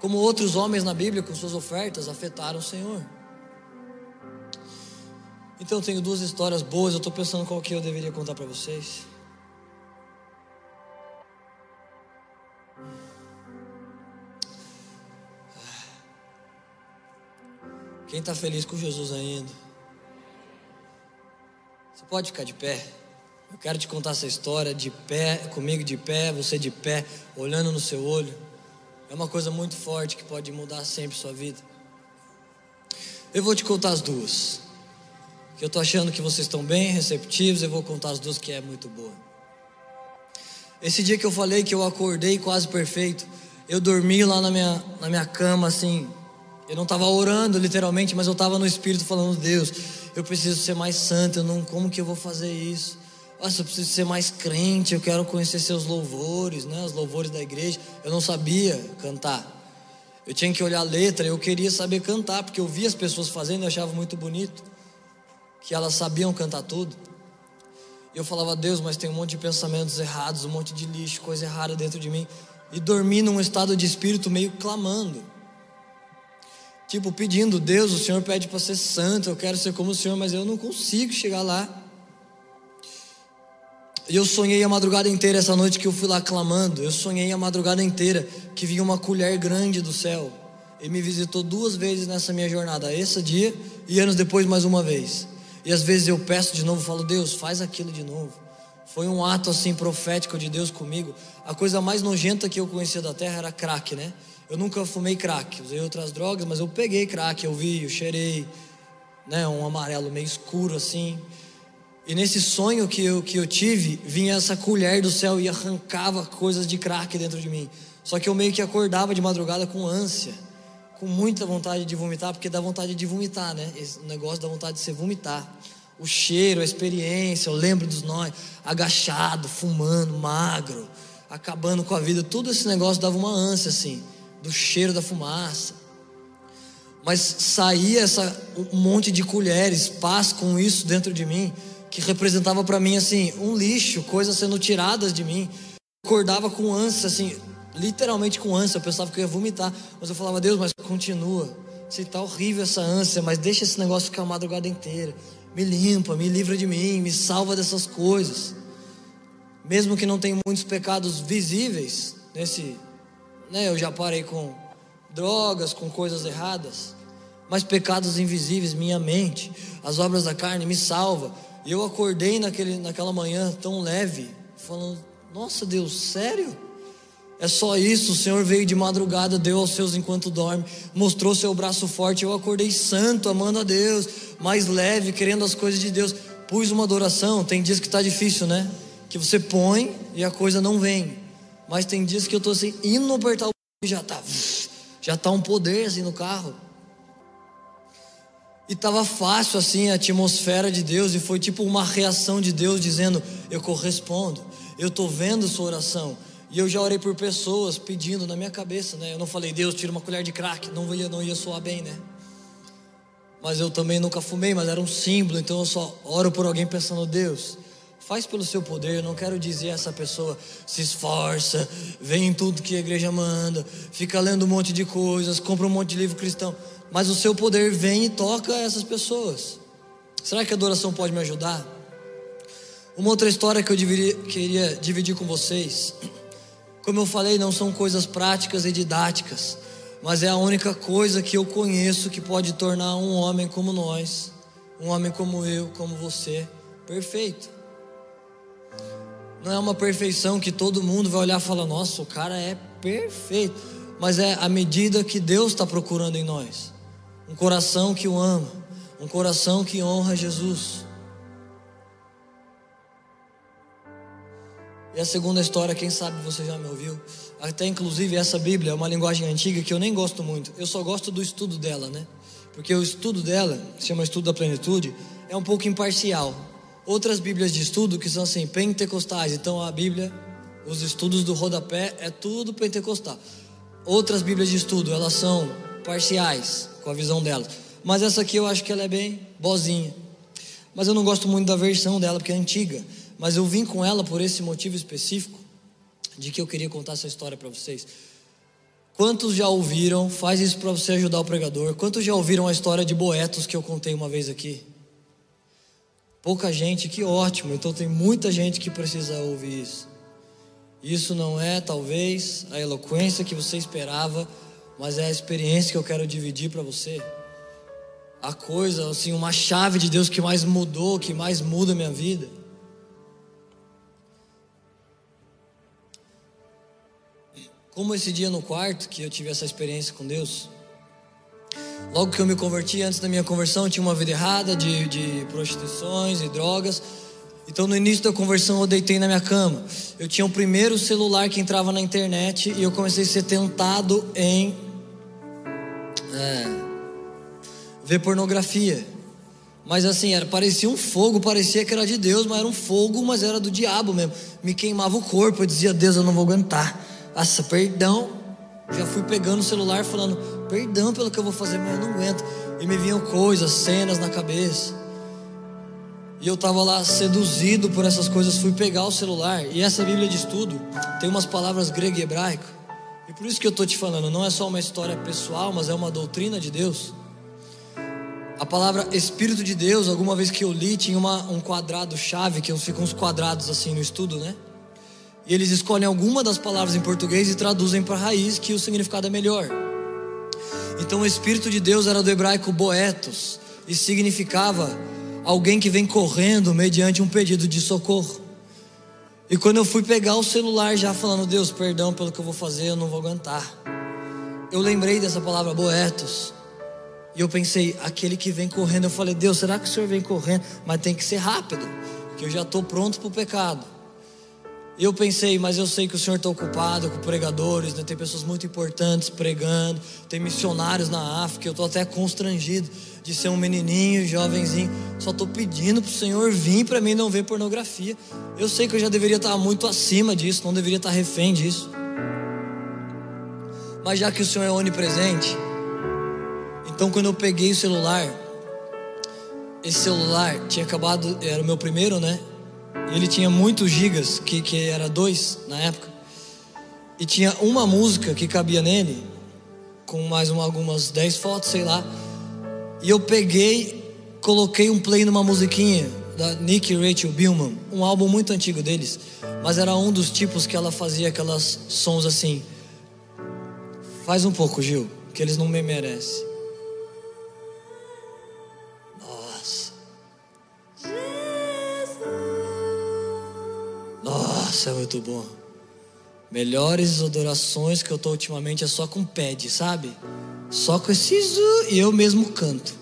Como outros homens na Bíblia, com suas ofertas, afetaram o Senhor. Então eu tenho duas histórias boas, eu estou pensando qual que eu deveria contar para vocês. Quem está feliz com Jesus ainda? Você pode ficar de pé? Eu quero te contar essa história de pé, comigo de pé, você de pé, olhando no seu olho. É uma coisa muito forte que pode mudar sempre sua vida. Eu vou te contar as duas. Que eu estou achando que vocês estão bem receptivos, eu vou contar as duas que é muito boa. Esse dia que eu falei que eu acordei quase perfeito, eu dormi lá na minha, na minha cama assim. Eu não estava orando literalmente, mas eu estava no espírito falando: Deus, eu preciso ser mais santo. Eu não, como que eu vou fazer isso? Nossa, eu preciso ser mais crente, eu quero conhecer seus louvores, né? Os louvores da igreja. Eu não sabia cantar. Eu tinha que olhar a letra, eu queria saber cantar, porque eu via as pessoas fazendo e achava muito bonito. Que elas sabiam cantar tudo. E eu falava, Deus, mas tem um monte de pensamentos errados, um monte de lixo, coisa errada dentro de mim. E dormi num estado de espírito meio clamando. Tipo, pedindo, Deus, o Senhor pede para ser santo, eu quero ser como o Senhor, mas eu não consigo chegar lá. E eu sonhei a madrugada inteira essa noite que eu fui lá clamando. Eu sonhei a madrugada inteira que vinha uma colher grande do céu. E me visitou duas vezes nessa minha jornada, esse dia e anos depois mais uma vez. E às vezes eu peço de novo, falo, Deus, faz aquilo de novo. Foi um ato assim profético de Deus comigo. A coisa mais nojenta que eu conhecia da terra era crack, né? Eu nunca fumei crack, usei outras drogas, mas eu peguei crack, eu vi, eu cheirei, né? Um amarelo meio escuro assim. E nesse sonho que eu, que eu tive, vinha essa colher do céu e arrancava coisas de crack dentro de mim. Só que eu meio que acordava de madrugada com ânsia, com muita vontade de vomitar, porque dá vontade de vomitar, né? Esse negócio dá vontade de você vomitar. O cheiro, a experiência, eu lembro dos nós, agachado, fumando, magro, acabando com a vida. Tudo esse negócio dava uma ânsia, assim, do cheiro da fumaça. Mas saía essa, um monte de colheres, paz com isso dentro de mim que representava para mim assim um lixo, coisas sendo tiradas de mim. Acordava com ânsia, assim, literalmente com ânsia. Eu pensava que eu ia vomitar, mas eu falava, Deus, mas continua. Se tá horrível essa ânsia, mas deixa esse negócio ficar a madrugada inteira. Me limpa, me livra de mim, me salva dessas coisas. mesmo que não tenha muitos pecados visíveis nesse, né, eu já parei com drogas, com coisas erradas, mas pecados invisíveis, minha mente, as obras da carne me salva. E eu acordei naquele, naquela manhã tão leve, falando: Nossa Deus, sério? É só isso. O Senhor veio de madrugada, deu aos seus enquanto dorme, mostrou seu braço forte. Eu acordei santo, amando a Deus, mais leve, querendo as coisas de Deus. Pus uma adoração. Tem dias que está difícil, né? Que você põe e a coisa não vem. Mas tem dias que eu estou assim, indo apertar o e já está já tá um poder assim no carro. E estava fácil assim a atmosfera de Deus, e foi tipo uma reação de Deus dizendo: Eu correspondo, eu estou vendo sua oração. E eu já orei por pessoas pedindo na minha cabeça, né? Eu não falei, Deus, tira uma colher de crack, não ia, não ia soar bem, né? Mas eu também nunca fumei, mas era um símbolo, então eu só oro por alguém pensando, Deus, Faz pelo seu poder, eu não quero dizer essa pessoa se esforça, vem em tudo que a igreja manda, fica lendo um monte de coisas, compra um monte de livro cristão, mas o seu poder vem e toca essas pessoas. Será que a adoração pode me ajudar? Uma outra história que eu deveria, queria dividir com vocês, como eu falei, não são coisas práticas e didáticas, mas é a única coisa que eu conheço que pode tornar um homem como nós, um homem como eu, como você, perfeito. Não é uma perfeição que todo mundo vai olhar e falar: nossa, o cara é perfeito. Mas é a medida que Deus está procurando em nós. Um coração que o ama, um coração que honra Jesus. E a segunda história, quem sabe você já me ouviu. Até inclusive essa Bíblia é uma linguagem antiga que eu nem gosto muito. Eu só gosto do estudo dela, né? Porque o estudo dela, se chama Estudo da Plenitude, é um pouco imparcial outras Bíblias de estudo que são assim, pentecostais. Então a Bíblia, os estudos do rodapé é tudo pentecostal. Outras Bíblias de estudo, elas são parciais, com a visão delas. Mas essa aqui eu acho que ela é bem bozinha. Mas eu não gosto muito da versão dela, porque é antiga. Mas eu vim com ela por esse motivo específico, de que eu queria contar essa história para vocês. Quantos já ouviram, faz isso para você ajudar o pregador, quantos já ouviram a história de Boetos que eu contei uma vez aqui? Pouca gente, que ótimo. Então tem muita gente que precisa ouvir isso. Isso não é talvez a eloquência que você esperava, mas é a experiência que eu quero dividir para você. A coisa, assim, uma chave de Deus que mais mudou, que mais muda a minha vida. Como esse dia no quarto que eu tive essa experiência com Deus, Logo que eu me converti, antes da minha conversão, tinha uma vida errada de, de prostituições e drogas. Então, no início da conversão, eu deitei na minha cama. Eu tinha o primeiro celular que entrava na internet e eu comecei a ser tentado em é, ver pornografia. Mas assim, era, parecia um fogo, parecia que era de Deus, mas era um fogo, mas era do diabo mesmo. Me queimava o corpo, eu dizia, Deus, eu não vou aguentar. Nossa, perdão. Já fui pegando o celular falando, perdão pelo que eu vou fazer, mas eu não aguento. E me vinham coisas, cenas na cabeça. E eu estava lá seduzido por essas coisas, fui pegar o celular. E essa Bíblia de estudo tem umas palavras grego e hebraico. E por isso que eu estou te falando, não é só uma história pessoal, mas é uma doutrina de Deus. A palavra Espírito de Deus, alguma vez que eu li, tinha uma, um quadrado chave, que ficam uns quadrados assim no estudo, né? E eles escolhem alguma das palavras em português e traduzem para a raiz, que o significado é melhor. Então o Espírito de Deus era do hebraico boetos e significava alguém que vem correndo mediante um pedido de socorro. E quando eu fui pegar o celular já falando, Deus, perdão pelo que eu vou fazer, eu não vou aguentar. Eu lembrei dessa palavra boetos. E eu pensei, aquele que vem correndo, eu falei, Deus, será que o Senhor vem correndo? Mas tem que ser rápido, que eu já estou pronto para o pecado. E eu pensei, mas eu sei que o Senhor está ocupado com pregadores, né? tem pessoas muito importantes pregando, tem missionários na África. Eu estou até constrangido de ser um menininho, jovenzinho. Só estou pedindo para o Senhor vir para mim não ver pornografia. Eu sei que eu já deveria estar muito acima disso, não deveria estar refém disso. Mas já que o Senhor é onipresente, então quando eu peguei o celular, esse celular tinha acabado, era o meu primeiro, né? Ele tinha muitos gigas, que, que era dois na época. E tinha uma música que cabia nele, com mais uma, algumas dez fotos, sei lá. E eu peguei, coloquei um play numa musiquinha da Nick Rachel Billman, um álbum muito antigo deles. mas era um dos tipos que ela fazia aquelas sons assim. Faz um pouco, Gil, que eles não me merecem. Nossa, é muito bom. Melhores adorações que eu tô ultimamente é só com pad, sabe? Só com esse zu e eu mesmo canto.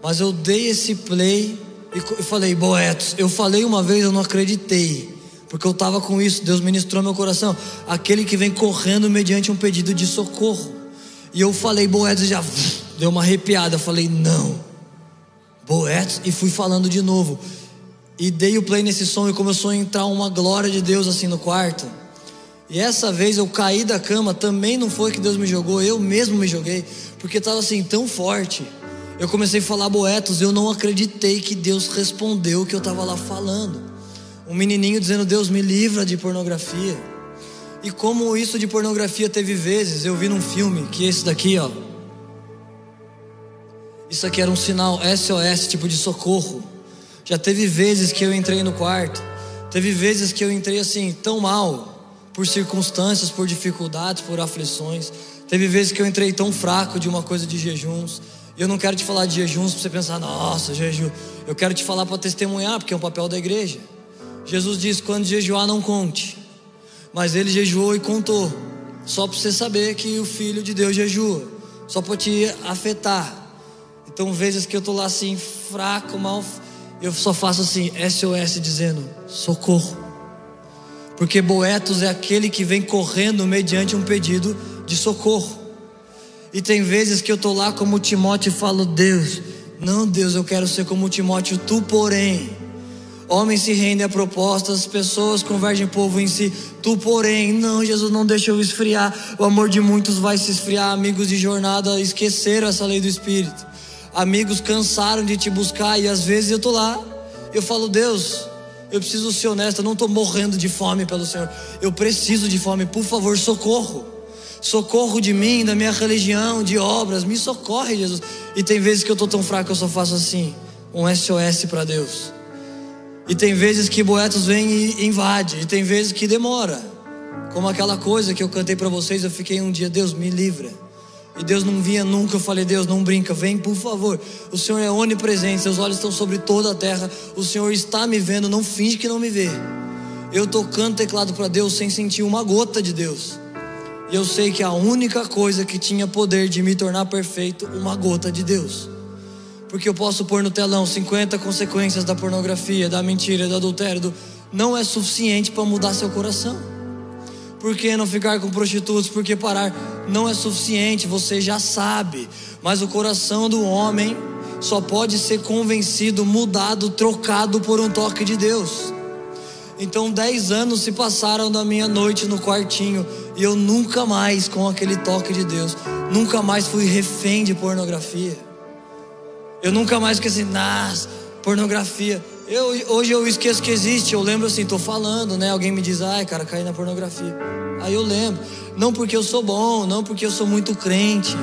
Mas eu dei esse play e falei, Boetos, eu falei uma vez, eu não acreditei. Porque eu estava com isso, Deus ministrou meu coração. Aquele que vem correndo mediante um pedido de socorro. E eu falei, Boetos, já deu uma arrepiada. Eu falei, não. Boetos, e fui falando de novo. E dei o play nesse som e começou a entrar uma glória de Deus assim no quarto. E essa vez eu caí da cama, também não foi que Deus me jogou, eu mesmo me joguei, porque estava assim tão forte. Eu comecei a falar boetos, eu não acreditei que Deus respondeu o que eu estava lá falando. Um menininho dizendo: Deus me livra de pornografia. E como isso de pornografia teve vezes, eu vi num filme que esse daqui, ó. Isso aqui era um sinal SOS, tipo de socorro. Já teve vezes que eu entrei no quarto, teve vezes que eu entrei assim, tão mal, por circunstâncias, por dificuldades, por aflições. Teve vezes que eu entrei tão fraco de uma coisa de jejuns. Eu não quero te falar de jejuns para você pensar, nossa, jejum. Eu quero te falar para testemunhar, porque é um papel da igreja. Jesus diz: quando jejuar, não conte. Mas ele jejuou e contou. Só para você saber que o Filho de Deus jejua. Só para te afetar. Então, vezes que eu estou lá assim, fraco, mal, eu só faço assim, SOS, dizendo: socorro. Porque Boetos é aquele que vem correndo mediante um pedido de socorro. E tem vezes que eu tô lá como Timóteo e falo: Deus, não, Deus, eu quero ser como Timóteo, tu, porém. Homens se rendem a propostas, pessoas convergem povo em si. Tu, porém, não, Jesus não deixa eu esfriar. O amor de muitos vai se esfriar. Amigos de jornada esqueceram essa lei do Espírito. Amigos cansaram de te buscar e às vezes eu tô lá. Eu falo, Deus, eu preciso ser honesto, eu não estou morrendo de fome pelo Senhor. Eu preciso de fome, por favor, socorro socorro de mim, da minha religião, de obras, me socorre, Jesus. E tem vezes que eu estou tão fraco que eu só faço assim, um SOS para Deus. E tem vezes que Boetos vem e invade, e tem vezes que demora. Como aquela coisa que eu cantei para vocês, eu fiquei um dia, Deus me livra. E Deus não vinha nunca, eu falei, Deus, não brinca, vem por favor. O Senhor é onipresente, seus olhos estão sobre toda a terra. O Senhor está me vendo, não finge que não me vê. Eu tocando teclado para Deus sem sentir uma gota de Deus. E eu sei que a única coisa que tinha poder de me tornar perfeito, uma gota de Deus. Porque eu posso pôr no telão 50 consequências da pornografia, da mentira, do adultério, do... não é suficiente para mudar seu coração. Por que não ficar com prostitutos? Porque parar não é suficiente, você já sabe. Mas o coração do homem só pode ser convencido, mudado, trocado por um toque de Deus. Então, dez anos se passaram da minha noite no quartinho e eu nunca mais, com aquele toque de Deus, nunca mais fui refém de pornografia. Eu nunca mais esqueci, nas pornografia. Eu, hoje eu esqueço que existe. Eu lembro assim, tô falando, né? Alguém me diz, ai, cara, caí na pornografia. Aí eu lembro. Não porque eu sou bom, não porque eu sou muito crente,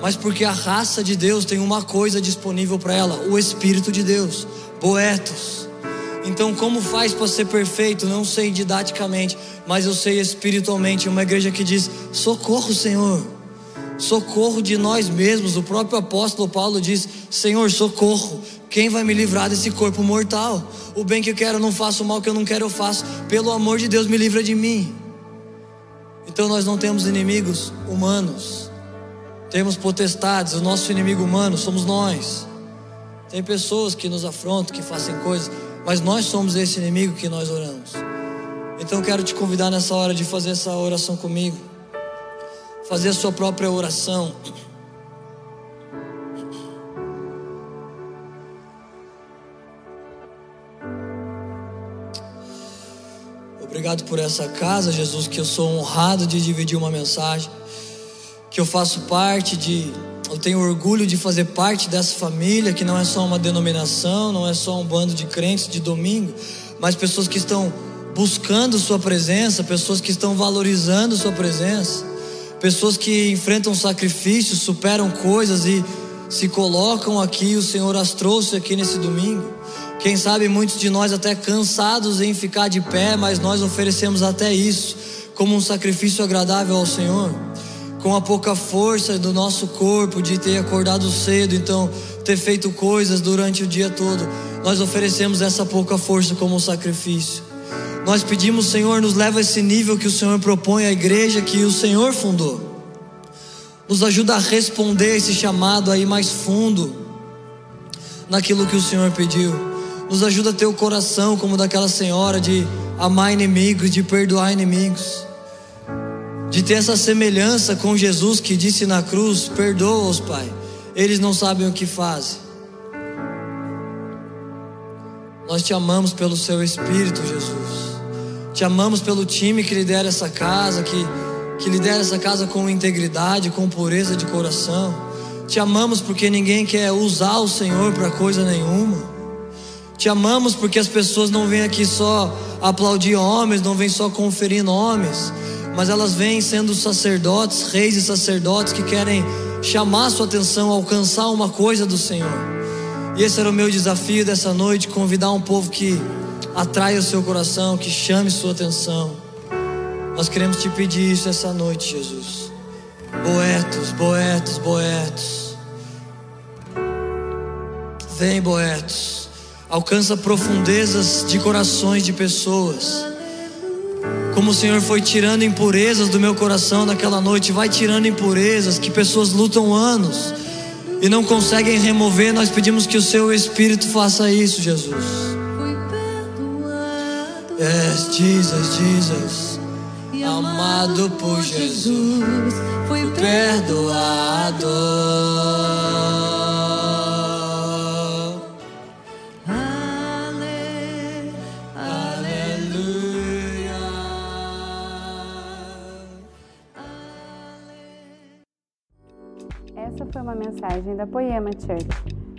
mas porque a raça de Deus tem uma coisa disponível para ela: o Espírito de Deus. Boetos. Então, como faz para ser perfeito? Não sei didaticamente, mas eu sei espiritualmente. Uma igreja que diz: socorro, Senhor, socorro de nós mesmos. O próprio apóstolo Paulo diz: Senhor, socorro. Quem vai me livrar desse corpo mortal? O bem que eu quero eu não faço, o mal que eu não quero eu faço. Pelo amor de Deus, me livra de mim. Então nós não temos inimigos humanos. Temos potestades, o nosso inimigo humano somos nós. Tem pessoas que nos afrontam, que fazem coisas, mas nós somos esse inimigo que nós oramos. Então quero te convidar nessa hora de fazer essa oração comigo. Fazer a sua própria oração. Obrigado por essa casa, Jesus, que eu sou honrado de dividir uma mensagem, que eu faço parte de eu tenho orgulho de fazer parte dessa família que não é só uma denominação, não é só um bando de crentes de domingo, mas pessoas que estão buscando Sua presença, pessoas que estão valorizando Sua presença, pessoas que enfrentam sacrifícios, superam coisas e se colocam aqui. O Senhor as trouxe aqui nesse domingo. Quem sabe muitos de nós até cansados em ficar de pé, mas nós oferecemos até isso como um sacrifício agradável ao Senhor. Com a pouca força do nosso corpo de ter acordado cedo, então ter feito coisas durante o dia todo, nós oferecemos essa pouca força como sacrifício. Nós pedimos, Senhor, nos leva a esse nível que o Senhor propõe à igreja que o Senhor fundou. Nos ajuda a responder esse chamado aí mais fundo naquilo que o Senhor pediu. Nos ajuda a ter o coração como daquela senhora de amar inimigos, de perdoar inimigos. De ter essa semelhança com Jesus que disse na cruz: Perdoa-os, Pai, eles não sabem o que fazem. Nós te amamos pelo Seu Espírito, Jesus. Te amamos pelo time que lidera essa casa, que, que lidera essa casa com integridade, com pureza de coração. Te amamos porque ninguém quer usar o Senhor para coisa nenhuma. Te amamos porque as pessoas não vêm aqui só aplaudir homens, não vêm só conferir nomes, mas elas vêm sendo sacerdotes, reis e sacerdotes que querem chamar sua atenção, alcançar uma coisa do Senhor. E esse era o meu desafio dessa noite: convidar um povo que atraia o seu coração, que chame sua atenção. Nós queremos te pedir isso essa noite, Jesus. Boetos, boetos, boetos. Vem, boetos. Alcança profundezas de corações de pessoas. Como o Senhor foi tirando impurezas do meu coração naquela noite, vai tirando impurezas que pessoas lutam anos e não conseguem remover. Nós pedimos que o Seu Espírito faça isso, Jesus. Yes, Jesus, Jesus. Amado por Jesus, fui perdoado. Essa foi uma mensagem da Poema Church.